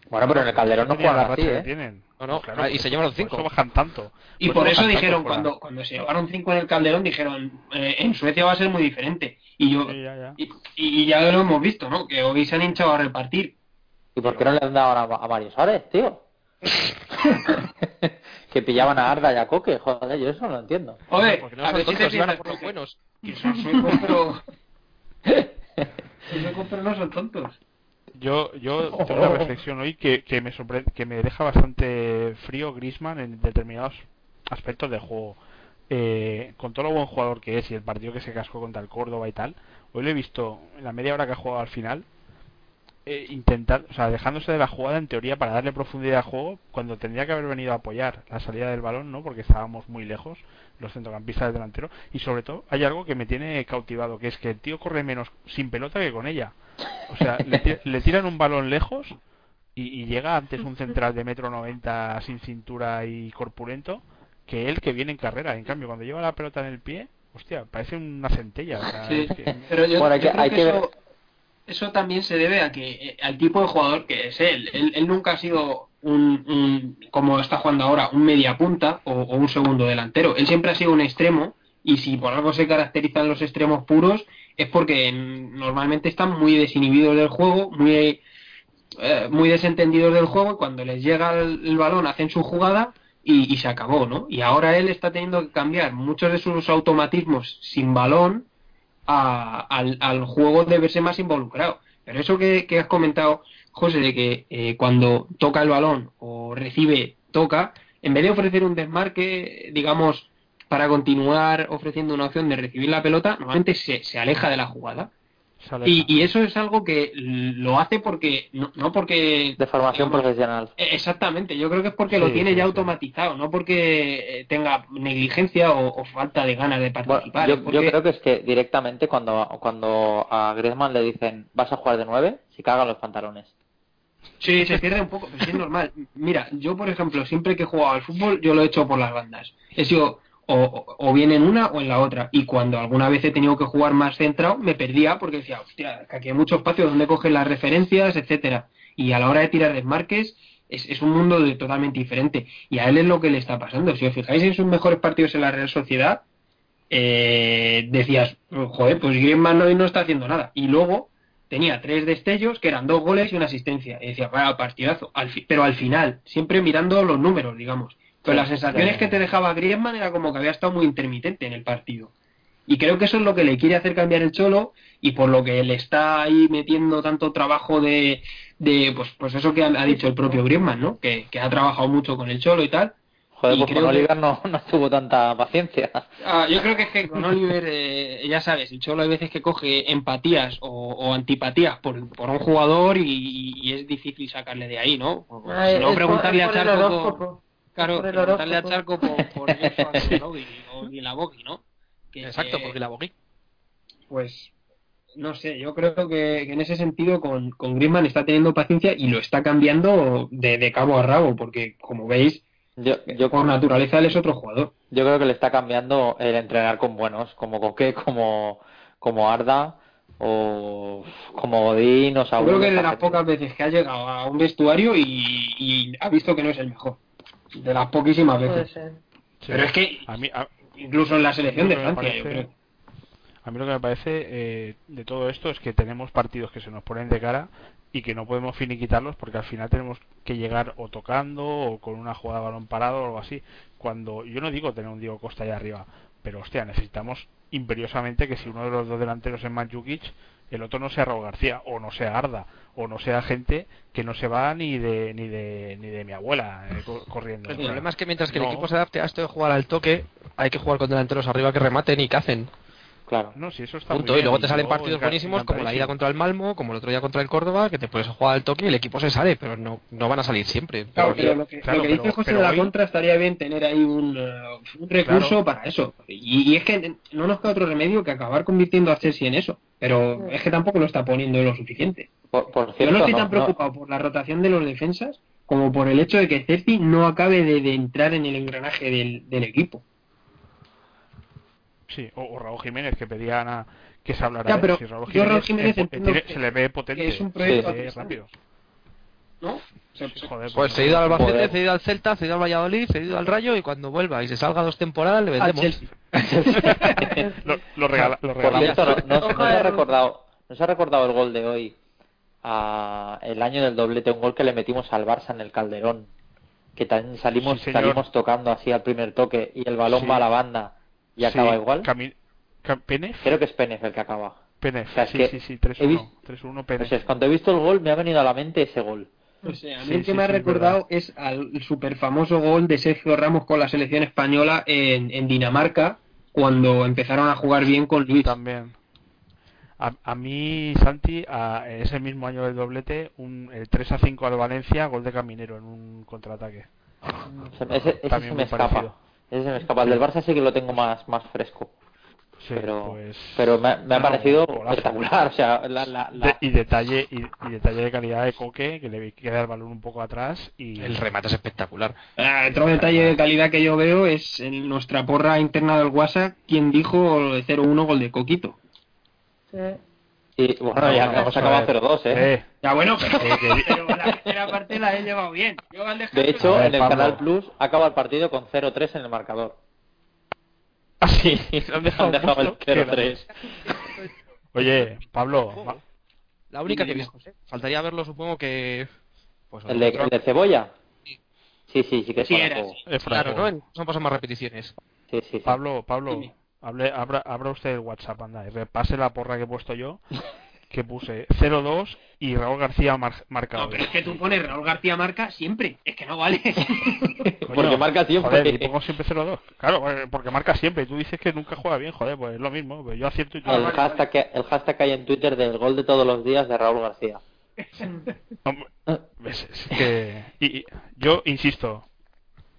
Bueno, pero en el Calderón no juegan así, ¿eh? Tienen. No, no, claro, y se llevan cinco. Por bajan tanto. Y por, eso dijeron, cuando, cuando se llevaron cinco en el Calderón, dijeron, eh, en Suecia va a ser muy diferente. Y yo ya, Y, ya lo hemos visto, ¿no? Que hoy se han hinchado a repartir. ¿Y por qué no le han dado a, Mario Suárez, tío? que pillaban a Arda y a Coque, joder, yo eso no lo entiendo. Joder, porque no a ver si a por los buenos. Que son suecos, pero... suecos, pero no son tontos. Yo, yo tengo una reflexión hoy que, que me que me deja bastante frío Grisman en determinados aspectos del juego. Eh, con todo lo buen jugador que es y el partido que se cascó contra el Córdoba y tal, hoy lo he visto en la media hora que ha jugado al final, eh, intentar, o sea, dejándose de la jugada en teoría para darle profundidad al juego, cuando tendría que haber venido a apoyar la salida del balón, ¿no? Porque estábamos muy lejos, los centrocampistas del delantero, y sobre todo hay algo que me tiene cautivado, que es que el tío corre menos sin pelota que con ella. O sea, le, tiran un balón lejos y, y, llega antes un central de metro noventa sin cintura y corpulento que él que viene en carrera. En cambio, cuando lleva la pelota en el pie, hostia, parece una centella. Pero yo, creo que, eso, también se debe a que eh, al tipo de jugador que es él. Él, nunca ha sido un, como está jugando ahora, un media punta o, un segundo delantero. Él siempre ha sido un extremo y si por algo se caracterizan los extremos puros es porque normalmente están muy desinhibidos del juego, muy eh, muy desentendidos del juego y cuando les llega el, balón hacen su jugada y, se acabó, ¿no? Y ahora él está teniendo que cambiar muchos de sus automatismos sin balón al, juego de verse más involucrado. Pero eso que, has comentado, José, de que eh, cuando toca el balón o recibe, toca, en vez de ofrecer un desmarque, digamos, para continuar ofreciendo una opción de recibir la pelota, normalmente se aleja de la jugada. Y, eso es algo que lo hace porque, no, porque... De formación profesional. E, exactamente, yo creo que es porque lo tiene ya automatizado, no porque eh, tenga negligencia o, falta de ganas de participar. yo, creo que es que directamente cuando, cuando a Griezmann le dicen vas a jugar de nueve, se cagan los pantalones. Sí, se pierde un poco, pero sí es normal. Mira, yo por ejemplo, siempre que he jugado al fútbol, yo lo he hecho por las bandas. He sido o, bien en una o en la otra. Y cuando alguna vez he tenido que jugar más centrado, me perdía porque decía, hostia, que aquí hay mucho espacio donde cogen las referencias, etcétera. Y a la hora de tirar desmarques, es, es un mundo totalmente diferente. Y a él es lo que le está pasando. Si os fijáis en sus mejores partidos en la Real Sociedad, eh, decías, joder, pues Griezmann hoy no está haciendo nada. Y luego tenía tres destellos que eran dos goles y una asistencia. Y decía, vaya partidazo. pero al final, siempre mirando los números, digamos. Pero las sensaciones que te dejaba Griezmann era como que había estado muy intermitente en el partido. Y creo que eso es lo que le quiere hacer cambiar el Cholo y por lo que le está ahí metiendo tanto trabajo de, de pues, pues eso que ha, dicho el propio Griezmann, ¿no? Que, ha trabajado mucho con el Cholo y tal. Joder, pues con Oliver no, no, tuvo tanta paciencia. Ah, yo creo que es que con Oliver, eh, ya sabes, el Cholo hay veces que coge empatías o, antipatías por, por un jugador y, es difícil sacarle de ahí, ¿no? no preguntarle a Charco... Claro, preguntarle a Charco por, por o Guilabogui, ¿no? Exacto, por Guilabogui. Pues, no sé, yo creo que, en ese sentido con, con Griezmann está teniendo paciencia y lo está cambiando de, cabo a rabo, porque como veis, yo, yo por naturaleza él es otro jugador. Yo creo que le está cambiando el entrenar con buenos, como Coque, como, como Arda o como Odín o Saúl. Yo creo que es de las pocas veces que ha llegado a un vestuario y ha visto que no es el mejor de las poquísimas veces. Pero es que a mí, incluso en la selección de Francia, yo creo. A mí lo que me parece eh, de todo esto es que tenemos partidos que se nos ponen de cara y que no podemos finiquitarlos porque al final tenemos que llegar o tocando o con una jugada de balón parado o algo así. Cuando yo no digo tener un Diego Costa allá arriba, pero hostia, necesitamos imperiosamente que si uno de los dos delanteros es El otro no sea Raúl García o no sea Arda o no sea gente que no se va ni de ni de ni de mi abuela eh, corriendo. El problema es que mientras que el equipo se adapte a esto de jugar al toque, hay que jugar con delanteros arriba que rematen y que hacen. Claro. No, si eso está Punto. y luego te salen partidos buenísimos como la ida contra el Malmo, como el otro día contra el Córdoba, que te puedes jugar al toque y el equipo se sale, pero no, no van a salir siempre. Claro, pero lo que, dice José de la contra estaría bien tener ahí un, uh, recurso para eso. Y, es que no nos queda otro remedio que acabar convirtiendo a Chelsea en eso. Pero es que tampoco lo está poniendo lo suficiente. Por, Yo no estoy tan preocupado por la rotación de los defensas como por el hecho de que Chelsea no acabe de, entrar en el engranaje del equipo. Sí, o, Raúl Jiménez, que pedían a, que se hablara pero si Raúl Jiménez, se le ve potente, es un proyecto rápido. ¿No? Joder, pues se ha ido al Albacete, se ha ido al Celta, se ha ido al Valladolid, se ha ido al Rayo y cuando vuelva y se salga dos temporadas le vendemos. lo, lo, regala, lo regalamos. no, no, se ha recordado, no se ha recordado el gol de hoy, a el año del doblete, un gol que le metimos al Barça en el Calderón, que también salimos, salimos tocando así al primer toque y el balón va a la banda y acaba igual. Creo que es Penef el que acaba. Penef, sí, sí, sí, 3-1 Penef. cuando he visto el gol me ha venido a la mente ese gol. O sea, a mí el que me ha recordado es al super famoso gol de Sergio Ramos con la selección española en, en Dinamarca cuando empezaron a jugar bien con Luis. También. A, a mí, Santi, a, ese mismo año del doblete, un, el 3 a 5 al Valencia, gol de Caminero en un contraataque. Ese, ese, me escapa. Ese me escapa. El del Barça sí que lo tengo más, más fresco. pero, pues, pero me, ha parecido espectacular. O sea, y, detalle, y, detalle de calidad de Coque, que le queda el balón un poco atrás. y El remate es espectacular. Ah, otro detalle de calidad que yo veo es en nuestra porra interna del WhatsApp, quien dijo de 0-1 gol de Coquito. Sí. Y bueno, ya hemos acabado 0-2, ¿eh? Ya bueno, pero, la primera parte la he llevado bien. de hecho, en el Canal Plus acaba el partido con 0-3 en el marcador. Ah, sí, han dejado, el 0-3. Oye, Pablo. La única que vimos, ¿eh? Faltaría verlo, supongo que. Pues, ¿El, de, ¿El, de, cebolla? Sí, sí, sí que sí, era. Claro, ¿no? Son pasan más repeticiones. Sí, sí, Pablo, Pablo, hable, abra, abra usted el WhatsApp, anda, y repase la porra que he puesto yo que puse 0-2 y Raúl García marca. No, pero es que tú pones Raúl García marca siempre. Es que no vale. porque marca siempre. Joder, y pongo siempre 0-2. Claro, eh, porque marca siempre. Y tú dices que nunca juega bien, joder, pues es lo mismo. Pues yo acierto y tú el, hashtag que, el hashtag que hay en Twitter del gol de todos los días de Raúl García. es que, y, yo insisto,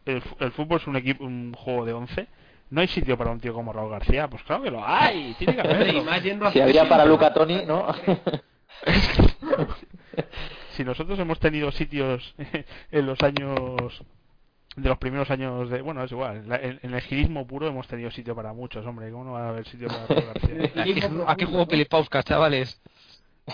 el, el, fútbol es un equipo un juego de 11 no hay sitio para un tío como Raúl García. Pues claro que lo hay, tiene que haberlo. si había para Luca Toni, ¿no? si nosotros hemos tenido sitios en los años de los primeros años de bueno es igual en, el girismo puro hemos tenido sitio para muchos hombre cómo no va a haber sitio para Raúl García aquí, jugó Pilipauskas chavales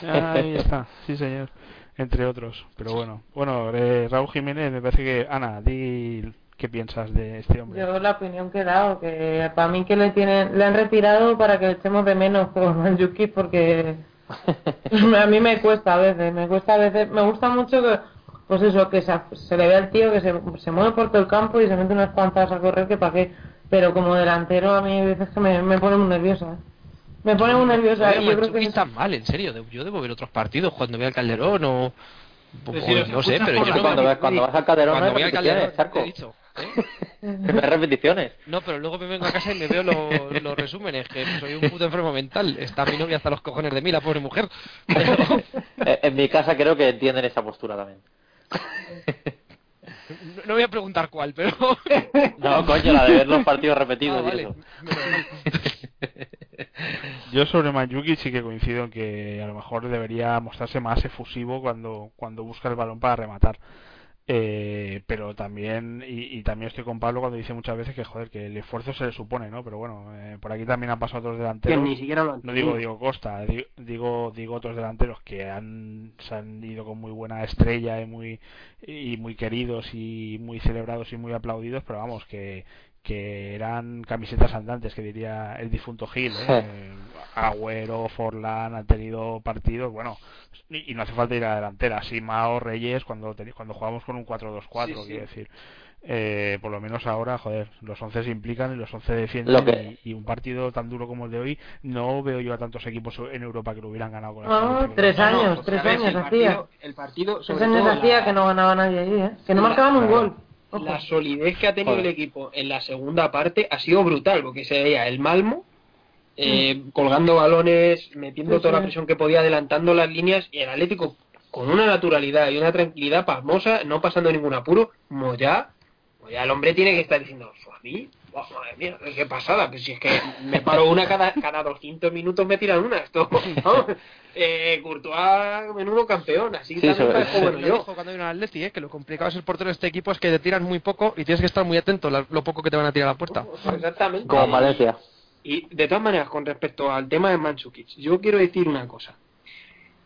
ahí está sí señor entre otros pero bueno bueno eh, Raúl Jiménez me parece que Ana di ¿Qué piensas de este hombre? Yo la opinión que he dado, que para mí que le tienen, le han retirado para que le echemos de menos por Manjuki porque a mí me cuesta a veces, me cuesta a veces, me gusta mucho que, pues eso, que se, le ve al tío que se, se, mueve por todo el campo y se mete unas panzas a correr que para qué, pero como delantero a mí a veces que me, me pone muy nerviosa. Me pone muy nerviosa. y yo creo que está mal, en serio. Yo debo ver otros partidos cuando veo al Calderón o no sé, pero yo cuando, vas, cuando vas al Calderón, cuando voy al Calderón, Charco. ¿Eh? repeticiones. No, pero luego me vengo a casa y me veo los, resúmenes, que soy un puto enfermo mental. Está mi novia hasta los cojones de mí, la pobre mujer. Eh, en mi casa creo que entienden esa postura también. No, voy a preguntar cuál, pero... No, coño, la de ver los partidos repetidos ah, y eso. Yo sobre Manjuki sí que coincido en que a lo mejor debería mostrarse más efusivo cuando, cuando busca el balón para rematar. Eh, pero también y, también estoy con Pablo cuando dice muchas veces que joder que el esfuerzo se le supone no pero bueno eh, por aquí también han pasado otros delanteros. ni siquiera lo no digo digo Costa digo digo otros delanteros que han se han ido con muy buena estrella y muy y muy queridos y muy celebrados y muy aplaudidos pero vamos que que eran camisetas andantes, que diría el difunto Gil. ¿eh? Agüero, Forlán han tenido partidos, bueno, y, no hace falta ir a la delantera. Así Mao, Reyes, cuando, cuando jugamos con un 4-2-4, quiero decir. Eh, por lo menos ahora, joder, los 11 se implican y los 11 defienden. Y, un partido tan duro como el de hoy, no veo yo a tantos equipos en Europa que lo hubieran ganado con no, tres años, tres años hacía. El partido, tres años hacía que no ganaba nadie allí, ¿eh? que no marcaban un gol la solidez que ha tenido el equipo en la segunda parte ha sido brutal, porque se veía el Malmo eh, mm. colgando balones, metiendo toda la presión que podía, adelantando las líneas, y el Atlético con una naturalidad y una tranquilidad pasmosa, no pasando ningún apuro, como ya, ya el hombre tiene que estar diciendo, a mí, madre mía, qué pasada, que si es que me paro una cada, cada 200 minutos me tiran una, esto, ¿no? eh, Courtois, menudo campeón, así sí, también bueno yo. cuando hay un Atleti, ¿eh? que lo complicado es el portero de este equipo es que te tiran muy poco y tienes que estar muy atento lo poco que te van a tirar a la puerta. Exactamente. Como Valencia. Y de todas maneras, con respecto al tema de Manchukic, yo quiero decir una cosa.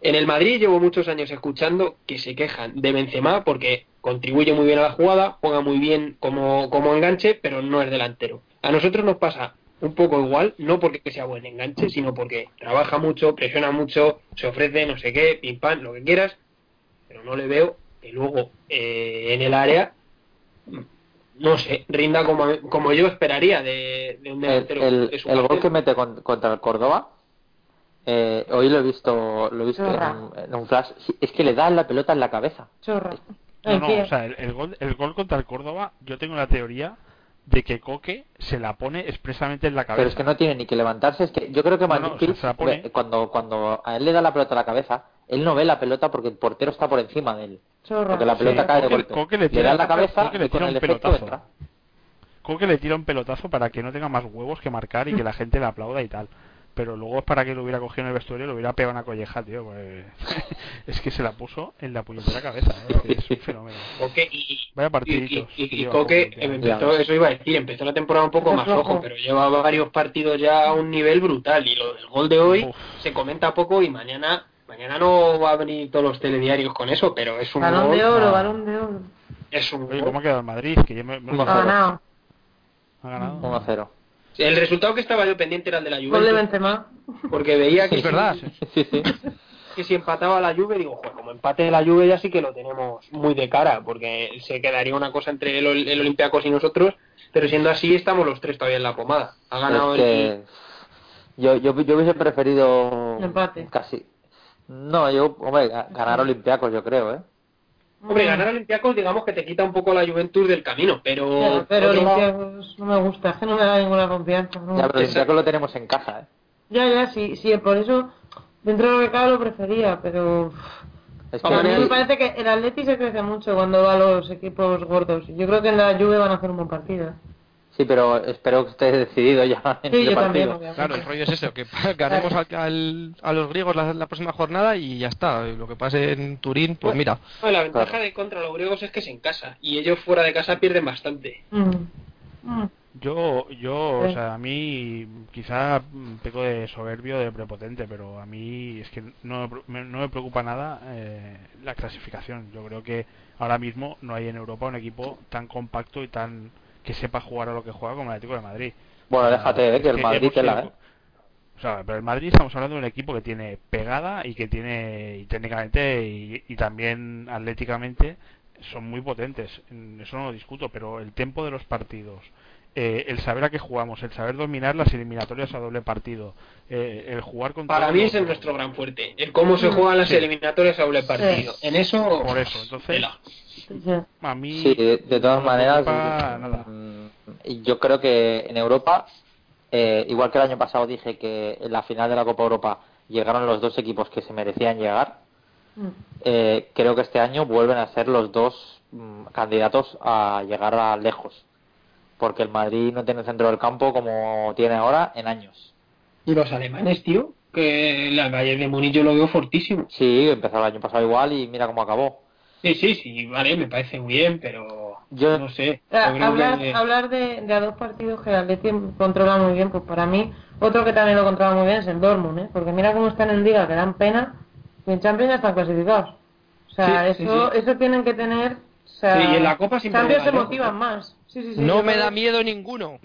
En el Madrid llevo muchos años escuchando que se quejan de Benzema porque contribuye muy bien a la jugada, juega muy bien como, como enganche, pero no es delantero. A nosotros nos pasa un poco igual, no porque sea buen enganche, sino porque trabaja mucho, presiona mucho, se ofrece no sé qué, pim pam, lo que quieras, pero no le veo que luego eh, en el área, no sé, rinda como, como yo esperaría de, un delantero. El, el, gol que mete contra el Córdoba, eh, hoy lo he visto, lo he visto en, un flash, es que le da la pelota en la cabeza. Chorra. No, no, o sea, el, gol, el gol contra el Córdoba, yo tengo la teoría de que Coque se la pone expresamente en la cabeza. Pero es que no tiene ni que levantarse. Es que yo creo que cuando, cuando a él le da la pelota a la cabeza, él no ve la pelota porque el portero está por encima de él. Porque la pelota cae de golpe. le, da la cabeza y con el efecto Coque le tira un pelotazo para que no tenga más huevos que marcar y que la gente le aplauda y tal pero luego es para que lo hubiera cogido en el vestuario y lo hubiera pegado una colleja, tío. Pues, es que se la puso en la puñetera cabeza, ¿eh? es un fenómeno. y, Vaya partiditos. Y, Coque, empezó, eso iba a decir, empezó la temporada un poco más ojo, pero lleva varios partidos ya a un nivel brutal. Y lo del gol de hoy se comenta poco y mañana mañana no va a venir todos los telediarios con eso, pero es un balón de oro, balón de oro. Es un Oye, ¿cómo ha quedado el Madrid? Que ya me, me... Ha ganado. Ha ganado. 1 a 0. El resultado que estaba yo pendiente era el de la Juventus. Gol de Benzema. Porque veía que, es verdad. Sí, sí. que si empataba la Juve, digo, joder, como empate de la Juve ya sí que lo tenemos muy de cara, porque se quedaría una cosa entre el, el Olympiacos y nosotros, pero siendo así estamos los tres todavía en la pomada. Ha ganado el... yo, yo, yo hubiese preferido... Empate. Casi. No, yo, hombre, ganar Olympiacos yo creo, ¿eh? Hombre, ganar Olympiacos digamos que te quita un poco la juventud del camino, pero... Pero, Olympiacos no me gusta, es que no me da ninguna confianza. Ya, pero Olympiacos lo tenemos en casa, ¿eh? Ya, ya, sí, sí, por eso dentro de lo que cabe lo prefería, pero... Es a mí me parece que el Atleti se crece mucho cuando va a los equipos gordos. Yo creo que en la Juve van a hacer un buen partido. Sí, pero espero que esté decidido ya en sí, yo partido. claro, el rollo es eso, que ganemos al, a los griegos la, próxima jornada y ya está. Lo que pase en Turín, pues mira. la ventaja de contra los griegos es que es en casa y ellos fuera de casa pierden bastante. Mm. Mm. Yo, yo, o sea, a mí quizá peco de soberbio, de prepotente, pero a mí es que no, no me preocupa nada eh, la clasificación. Yo creo que ahora mismo no hay en Europa un equipo tan compacto y tan que sepa jugar a lo que juega como el Atlético de Madrid. Bueno, déjate, eh, que el Madrid te la... ¿eh? O sea, pero el Madrid estamos hablando de un equipo que tiene pegada y que tiene y técnicamente y, también atléticamente son muy potentes. Eso no lo discuto, pero el tiempo de los partidos, eh, el saber a qué jugamos, el saber dominar las eliminatorias a doble partido, eh, el jugar con Para mí es nuestro gran fuerte, el cómo se juegan las eliminatorias a doble partido. En eso. Por eso, entonces. A mí. Sí, de, todas maneras. Mm, yo creo que en Europa, eh, igual que el año pasado dije que en la final de la Copa Europa llegaron los dos equipos que se merecían llegar, mm. eh, creo que este año vuelven a ser los dos mm, candidatos a llegar a lejos. Porque el Madrid no tiene centro del campo como tiene ahora en años. Y los alemanes, tío, que la Bayern de Múnich yo lo veo fortísimo. Sí, empezó el año pasado igual y mira cómo acabó. Sí, sí, sí, vale, me parece muy bien, pero yo no sé. hablar, de, de, a dos partidos que el Atleti controla muy bien, pues para mí, otro que también lo controla muy bien es el Dortmund, ¿eh? Porque mira cómo están en Liga, que dan pena, y en Champions ya están clasificados. O sea, eso, eso tienen que tener... O sea, y en la Copa siempre Champions se motivan más. no me da miedo ninguno.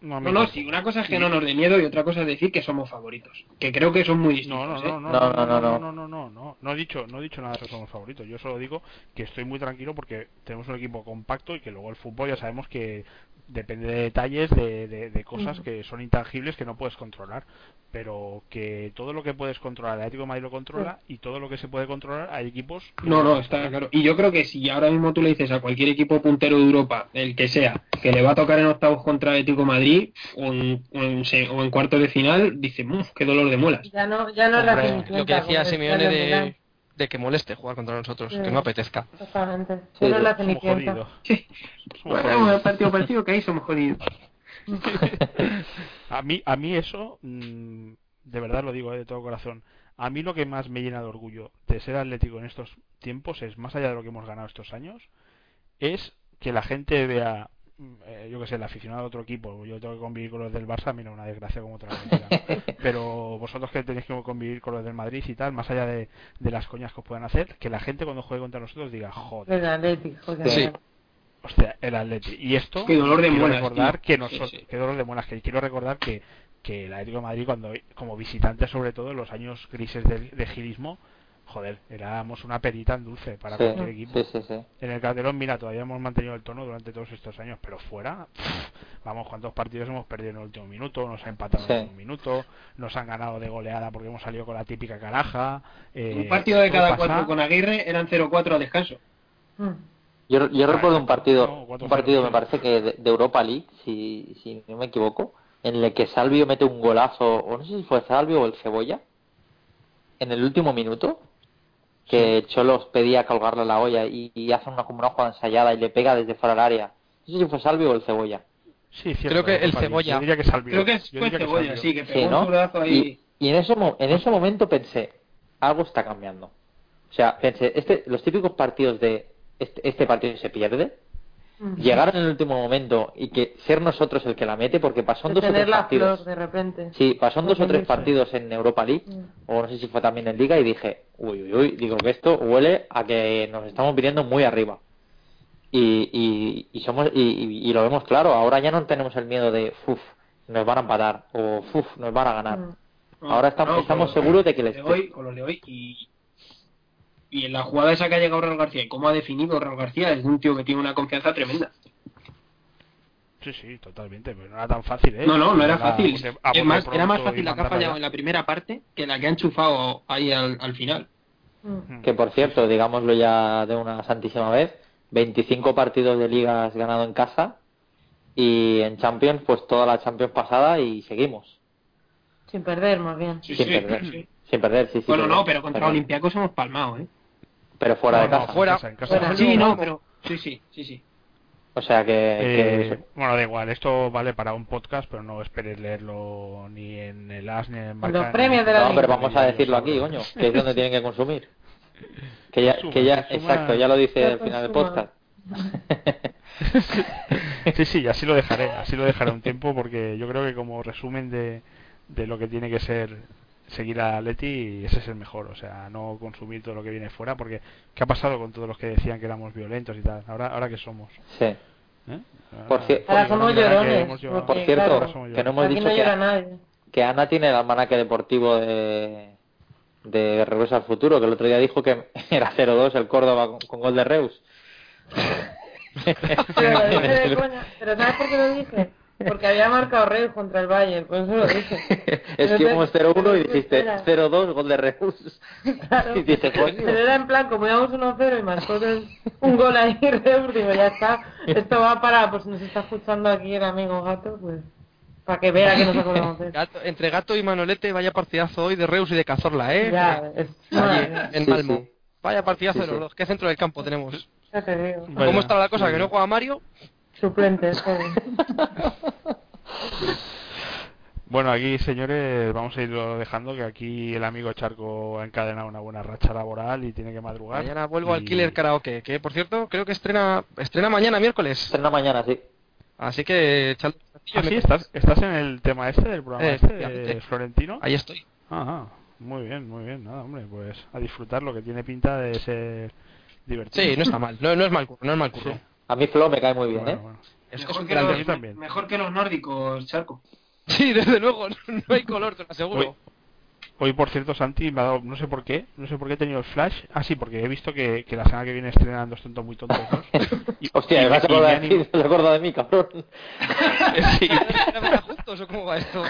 No, no, sí, una cosa es que no nos dé miedo y otra cosa es decir que somos favoritos. Que creo que son muy distintos. No, no, no, no, no, no, no, no, no, no, he dicho, no he dicho nada de que somos favoritos. Yo solo digo que estoy muy tranquilo porque tenemos un equipo compacto y que luego el fútbol ya sabemos que depende de detalles, de, de, cosas que son intangibles que no puedes controlar. Pero que todo lo que puedes controlar, el Atlético de Madrid lo controla y todo lo que se puede controlar, hay equipos. No, no, está claro. Y yo creo que si ahora mismo tú le dices a cualquier equipo puntero de Europa, el que sea, que le va a tocar en octavos contra el Atlético de Madrid o en, o en, cuartos de final, dice, qué dolor de muelas. Ya no, ya no es Lo que decía Simeone de de que moleste jugar contra nosotros, que no apetezca. Exactamente. Pero la cenicienta. Sí. Bueno, el partido partido que ahí somos jodidos. a mí a mí eso mm, de verdad lo digo eh, de todo corazón. A mí lo que más me llena de orgullo de ser atlético en estos tiempos es más allá de lo que hemos ganado estos años es que la gente vea eh, yo que sé, el aficionado de otro equipo, yo tengo que convivir con los del Barça, mira, una desgracia como otra Pero vosotros que tenéis que convivir con los del Madrid y tal, más allá de, las coñas que os puedan hacer, que la gente cuando juegue contra nosotros diga, joder. El Atleti, joder. Sí. Hostia, el Atleti. Y esto, qué dolor de muelas, recordar que nosotros, qué dolor de muelas, que quiero recordar que, que el Atlético de Madrid, cuando como visitante, sobre todo en los años grises de, de gilismo, joder, éramos una perita en dulce para cualquier equipo. en el Calderón, mira, todavía hemos mantenido el tono durante todos estos años, pero fuera, vamos, ¿cuántos partidos hemos perdido en el último minuto? Nos han empatado en el último minuto, nos han ganado de goleada porque hemos salido con la típica caraja. Eh, un partido de cada cuatro con Aguirre eran 0-4 a descanso. Hmm. Yo, recuerdo un partido, un partido me parece que de, Europa League, si, si no me equivoco, en el que Salvio mete un golazo, o no sé si fue Salvio o el Cebolla, en el último minuto, que Cholos pedía colgarle la olla y, hace una como una jugada ensayada y le pega desde fuera del área. No sé si fue Salvio o el Cebolla. Sí, creo que el cebolla. que Creo que fue cebolla, sí, que pegó un ahí. Y, en, ese, en ese momento pensé, algo está cambiando. O sea, pensé, este, los típicos partidos de este, este partido se pierde, llegar en el último momento y que ser nosotros el que la mete porque pasó dos o tres partidos. de repente. Sí pasó dos o tres partidos en Europa League o no sé si fue también en Liga y dije uy uy uy digo que esto huele a que nos estamos viniendo muy arriba y, y, somos y, lo vemos claro ahora ya no tenemos el miedo de uf nos van a empatar o uf nos van a ganar ahora estamos, estamos seguros de que les hoy con los de hoy y y en la jugada esa que ha llegado Real García y cómo ha definido Real García es un tío que tiene una confianza tremenda. Sí, sí, totalmente, pero no era tan fácil, ¿eh? No, no, no era fácil. Es más, era más fácil la que ha fallado en la primera parte que la que ha enchufado ahí al, final. Mm. Que por cierto, digámoslo ya de una santísima vez, 25 partidos de ligas ganado en casa y en Champions, pues toda la Champions pasada y seguimos. Sin perder, más bien. Sin perder. Sin perder, sí, sí. Bueno, no, pero contra Olympiacos hemos palmado, ¿eh? Pero fuera de casa. fuera. Sí, no, pero sí, sí, sí, sí. O sea que, eh, Bueno, da igual, esto vale para un podcast, pero no esperes leerlo ni en el AS ni en Los premios de la No, pero vamos a decirlo aquí, coño, que es donde tienen que consumir. Que ya, que ya exacto, ya lo dice al final del podcast. sí, sí, así lo dejaré, así lo dejaré un tiempo porque yo creo que como resumen de, de lo que tiene que ser seguir a Leti y ese es el mejor, o sea, no consumir todo lo que viene fuera, porque ¿qué ha pasado con todos los que decían que éramos violentos y tal? Ahora, ahora que somos. Sí. ¿Eh? Por, ahora somos llorones. por cierto, que no hemos dicho que, que, Ana tiene el almanaque deportivo de, de Reus al futuro, que el otro día dijo que era 0-2 el Córdoba con, gol de Reus. pero, pero ¿sabes por qué lo dije? Porque había marcado Reus contra el Bayern, por eso lo dije. es que íbamos 0-1 y dijiste 0-2, gol de Reus. Claro. Y dices, Pero era en plan, como íbamos 1-0 y marcó un gol ahí Reus, digo, ya está. Esto va para, pues nos está escuchando aquí el amigo Gato, pues para que vea que nos acordamos de gato, Entre Gato y Manolete, vaya partidazo hoy de Reus y de Cazorla, ¿eh? Ya, es... en Malmo. Vaya partidazo de los dos. ¿Qué centro del campo tenemos? Ya te digo. ¿Cómo está la cosa? ¿Que no juega Mario? Suplentes, Bueno, aquí, señores, vamos a irlo dejando, que aquí el amigo Charco ha encadenado una buena racha laboral y tiene que madrugar. Mañana vuelvo al Killer Karaoke, que por cierto, creo que estrena estrena mañana, miércoles. Estrena mañana, sí. Así que... Ah, sí, ¿Estás, ¿estás en el tema este del programa eh, este, Florentino? Ahí estoy. Ajá, muy bien, muy bien. Nada, hombre, pues a disfrutar lo que tiene pinta de ser divertido. Sí, no está mal, no, no es mal curro, no es mal curro. A mí Flo me cae muy bien, ¿eh? Es mejor, que los, también. mejor que los nórdicos, Charco. Sí, desde luego, no hay color, te lo aseguro. Hoy, por cierto, Santi me ha dado, no sé por qué, no sé por qué he tenido el flash. Ah, sí, porque he visto que, que la semana que viene estrenan dos tontos muy tontos. y, Hostia, me vas a acordar de, ti, acuerdo de mí, cabrón. sí. juntos o cómo va esto?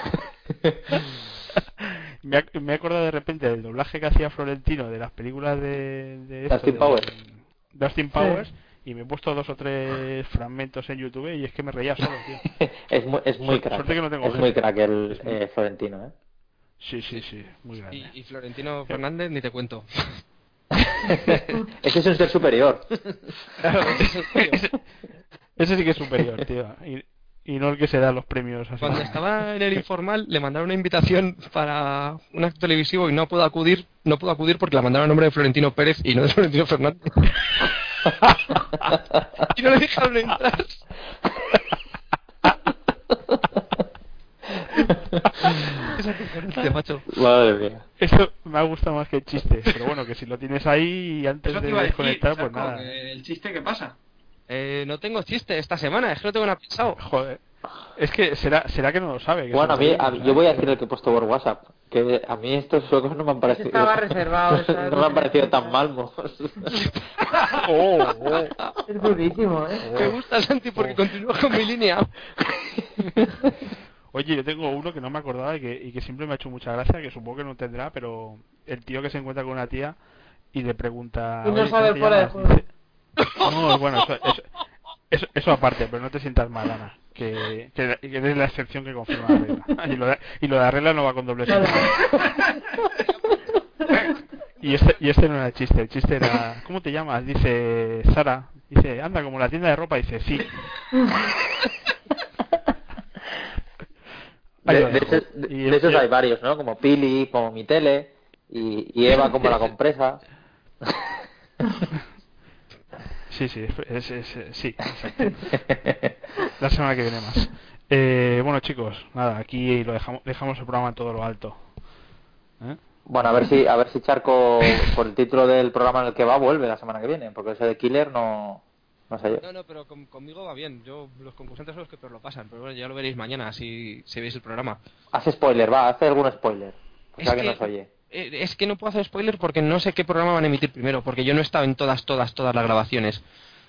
me, me he acordado de repente del doblaje que hacía Florentino de las películas de, de, Austin Powers. De Austin Powers y me he puesto dos o tres fragmentos en YouTube y es que me reía solo, tío. es muy, es muy crack. es muy crack el eh, Florentino, ¿eh? Sí, sí, sí, muy grande. Y, Florentino Fernández ni te cuento. ese es un ser superior. ese, sí que es superior, tío. Y, y no el que se da los premios así. Cuando estaba en el informal le mandaron una invitación para un acto televisivo y no pudo acudir, no pudo acudir porque la mandaron a nombre de Florentino Pérez y no de Florentino Fernández. y no le dejaron entrar. Macho. Madre mía. Esto me ha gustado más que el chiste. Pero bueno, que si lo tienes ahí antes de desconectar, pues nada. ¿El chiste qué pasa? Eh, no tengo chiste esta semana, es que no tengo nada pensado. Joder. Es que será será que no lo sabe. bueno, a mí, yo voy a decir el que he puesto por WhatsApp. Que a mí estos juegos no me han parecido. Estaba reservado. no me han parecido tan malmos. oh, oh. Es durísimo, ¿eh? Me gusta Santi porque oh. continúa con mi línea. Oye, yo tengo uno que no me acordaba y que, y que siempre me ha hecho mucha gracia, que supongo que no tendrá, pero el tío que se encuentra con una tía y le pregunta. Y no sabe fuera de No, bueno, eso, eso, eso, aparte, pero no te sientas mal, Ana. Que, que, es la excepción que confirma la regla. Y lo de, y lo de regla no va con doble sentido. Y este, y este no era el chiste, el chiste era, ¿cómo te llamas? Dice Sara, dice, anda como la tienda de ropa, dice, sí. de, esos hay varios, ¿no? Como Pili, como mi tele y, y Eva como la compresa. Sí, sí, es, es, sí, La semana que viene más. Eh, bueno, chicos, nada, aquí lo dejamos, dejamos el programa en todo lo alto. ¿Eh? Bueno, a ver si a ver si Charco, por el título del programa en el que va, vuelve la semana que viene, porque ese de Killer no, no sé yo. No, no, pero conmigo va bien. Yo, los concursantes son los que peor lo pasan, pero bueno, ya lo veréis mañana si, si veis el programa. Haz spoiler, va, hace algún spoiler. Es que, oye. Eh, es que no puedo hacer spoiler porque no sé qué programa van a emitir primero, porque yo no he estado en todas, todas, todas las grabaciones.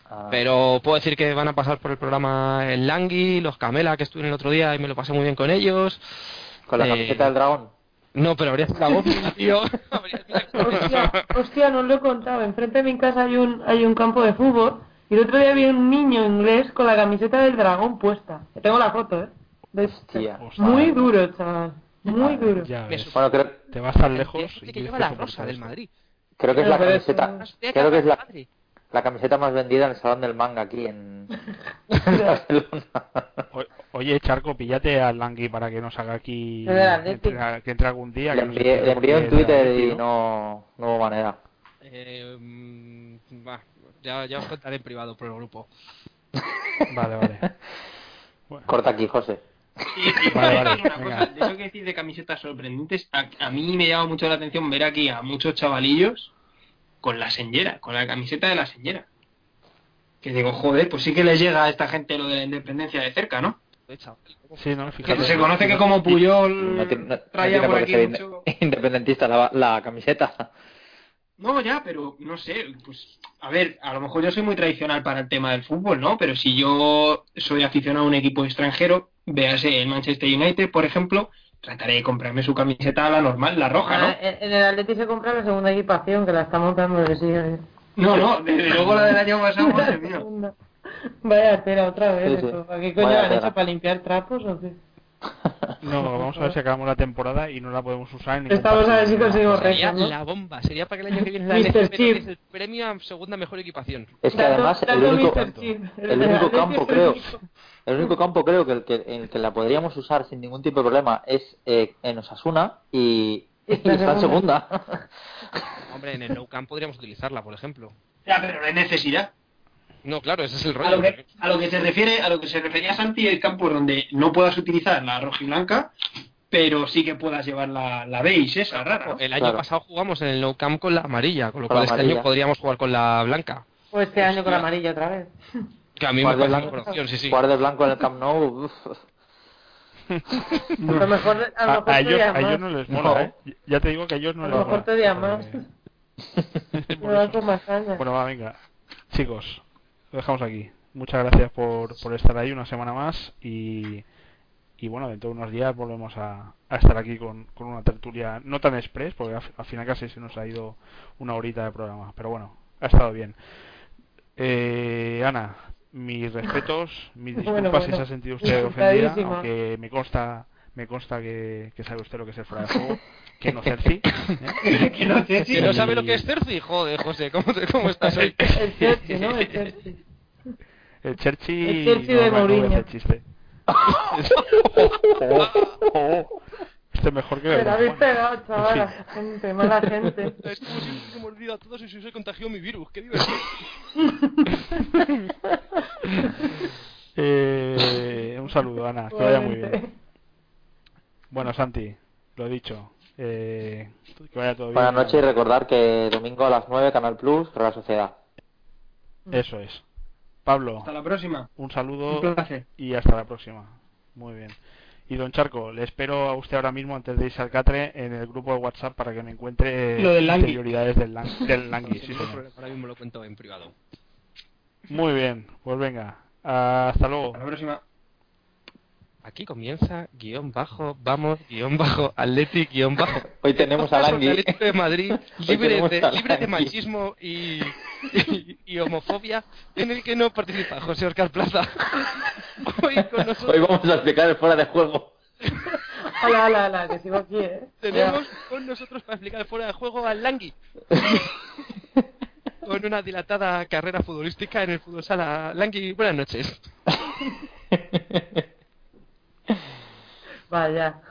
Ah. Pero puedo decir que van a pasar por el programa el Langui, los Camela, que estuve el otro día y me lo pasé muy bien con ellos. ¿Con la eh, camiseta del dragón? No, pero habría la voz, tío. hostia, hostia, no lo he contado. Enfrente de mi casa hay un, hay un campo de fútbol y el otro día vi un niño inglés con la camiseta del dragón puesta. Tengo la foto, ¿eh? Hostia. Muy duro, chaval. Muy duro. Bueno, creo... Te vas tan lejos. y que lleva la rosa del Madrid. Creo que es la camiseta. Creo que es la la camiseta más vendida en el salón del manga aquí en Barcelona. Oye, Charco, píllate al Langui para que nos haga aquí. que entre algún día. Le envié, un Twitter y no, no hubo manera. Eh, mm, ya, ya os contaré en privado por el grupo. vale, vale. Corta aquí, José. Vale, vale, una cosa, de eso que decís de camisetas sorprendentes, a, a, mí me llama mucho la atención ver aquí a muchos chavalillos con la señera, con la camiseta de la señera. Que digo, joder, pues sí que les llega a esta gente lo de la independencia de cerca, ¿no? Sí, no, fíjate. se conoce que como Puyol no, traía por aquí mucho... Independentista la, la camiseta. No, ya, pero no sé, pues a ver, a lo mejor yo soy muy tradicional para el tema del fútbol, ¿no? Pero si yo soy aficionado a un equipo extranjero, véase el Manchester United, por ejemplo, trataré de comprarme su camiseta la normal, la roja, ¿no? Ah, en el Atleti se compra la segunda equipación, que la estamos dando de sí. No, no, desde luego la del año pasado, madre mía. Vaya tela otra vez. ¿Para qué coño han hecho? ¿Para limpiar trapos o qué? No, vamos a ver si acabamos la temporada y no la podemos usar en Estamos a ver si conseguimos Sería la bomba, sería para que el año que viene la el premio a segunda mejor equipación. Es que además el único, el único campo creo el único campo creo que, el que en el que la podríamos usar sin ningún tipo de problema es eh, en Osasuna y, está en segunda. Hombre, en el Nou Camp podríamos utilizarla, por ejemplo. Ya, pero no hay necesidad. No, claro, ese es el rollo. A lo que, a lo que se refiere, a lo que se refería Santi, el campo donde no puedas utilizar la roja y blanca, pero sí que puedas llevar la, la beige esa rara. El año pasado jugamos en el No Camp con la amarilla, con lo cual este año podríamos jugar con la blanca. O este año con la amarilla otra vez. Que a mí me parece opción, sí, sí. Jugar de blanco en el Camp Nou. a lo mejor, a, lo mejor a, ellos, a ellos no les mola, ¿eh? Ya te digo que a ellos no les mola. A lo mejor te más. bueno, va, venga. Chicos, lo dejamos aquí. Muchas gracias por, por estar ahí una semana más y, y bueno, dentro de unos días volvemos a, a estar aquí con, con, una tertulia no tan express, porque al, final casi se nos ha ido una horita de programa, pero bueno, ha estado bien. Eh, Ana, mis respetos, mis disculpas si se ha sentido usted ofendida, aunque me consta me consta que, que, sabe usted lo que es el fuera de juego, que no Cerci. ¿eh? que no Cerci. Que no sabe lo que es Cerci, joder, José, ¿cómo, te, cómo estás hoy? el Cerci, ¿no? El Cerci. El Cherchi. El Cherchi de no, Mourinho. No chiste. Este es mejor que Pero habéis pegado, chaval, sí. gente, mala gente. Es como si hubiese mordido a todos y se hubiese contagiado mi virus, qué divertido. eh, un saludo, Ana, que vaya muy bien. Bueno, Santi, lo he dicho. Eh, que vaya todo bien. Buenas noches y recordar que domingo a las 9 Canal Plus, la Sociedad. Eso es. Pablo. Hasta la próxima. Un saludo. Un placer. Y hasta la próxima. Muy bien. Y don Charco, le espero a usted ahora mismo antes de irse al Catre en el grupo de WhatsApp para que me encuentre Lo del interioridades del, del Langui. sí, ahora mismo lo cuento en privado. Muy bien, pues venga. Hasta luego. Hasta la próxima. Aquí comienza guion bajo, vamos, guion bajo, Atleti, guion bajo. Hoy tenemos a Langui. Atlético de Madrid, libre de, libre de machismo y, y, y, homofobia, en el que no participa José Oscar Plaza. Hoy, con nosotros... Hoy vamos a explicar el fuera de juego. Hola, hola, hola, que sigo aquí, ¿eh? Tenemos con nosotros para explicar el fuera de juego al Langui. con una dilatada carrera futbolística en el fútbol sala. Langui, buenas noches. Vaya.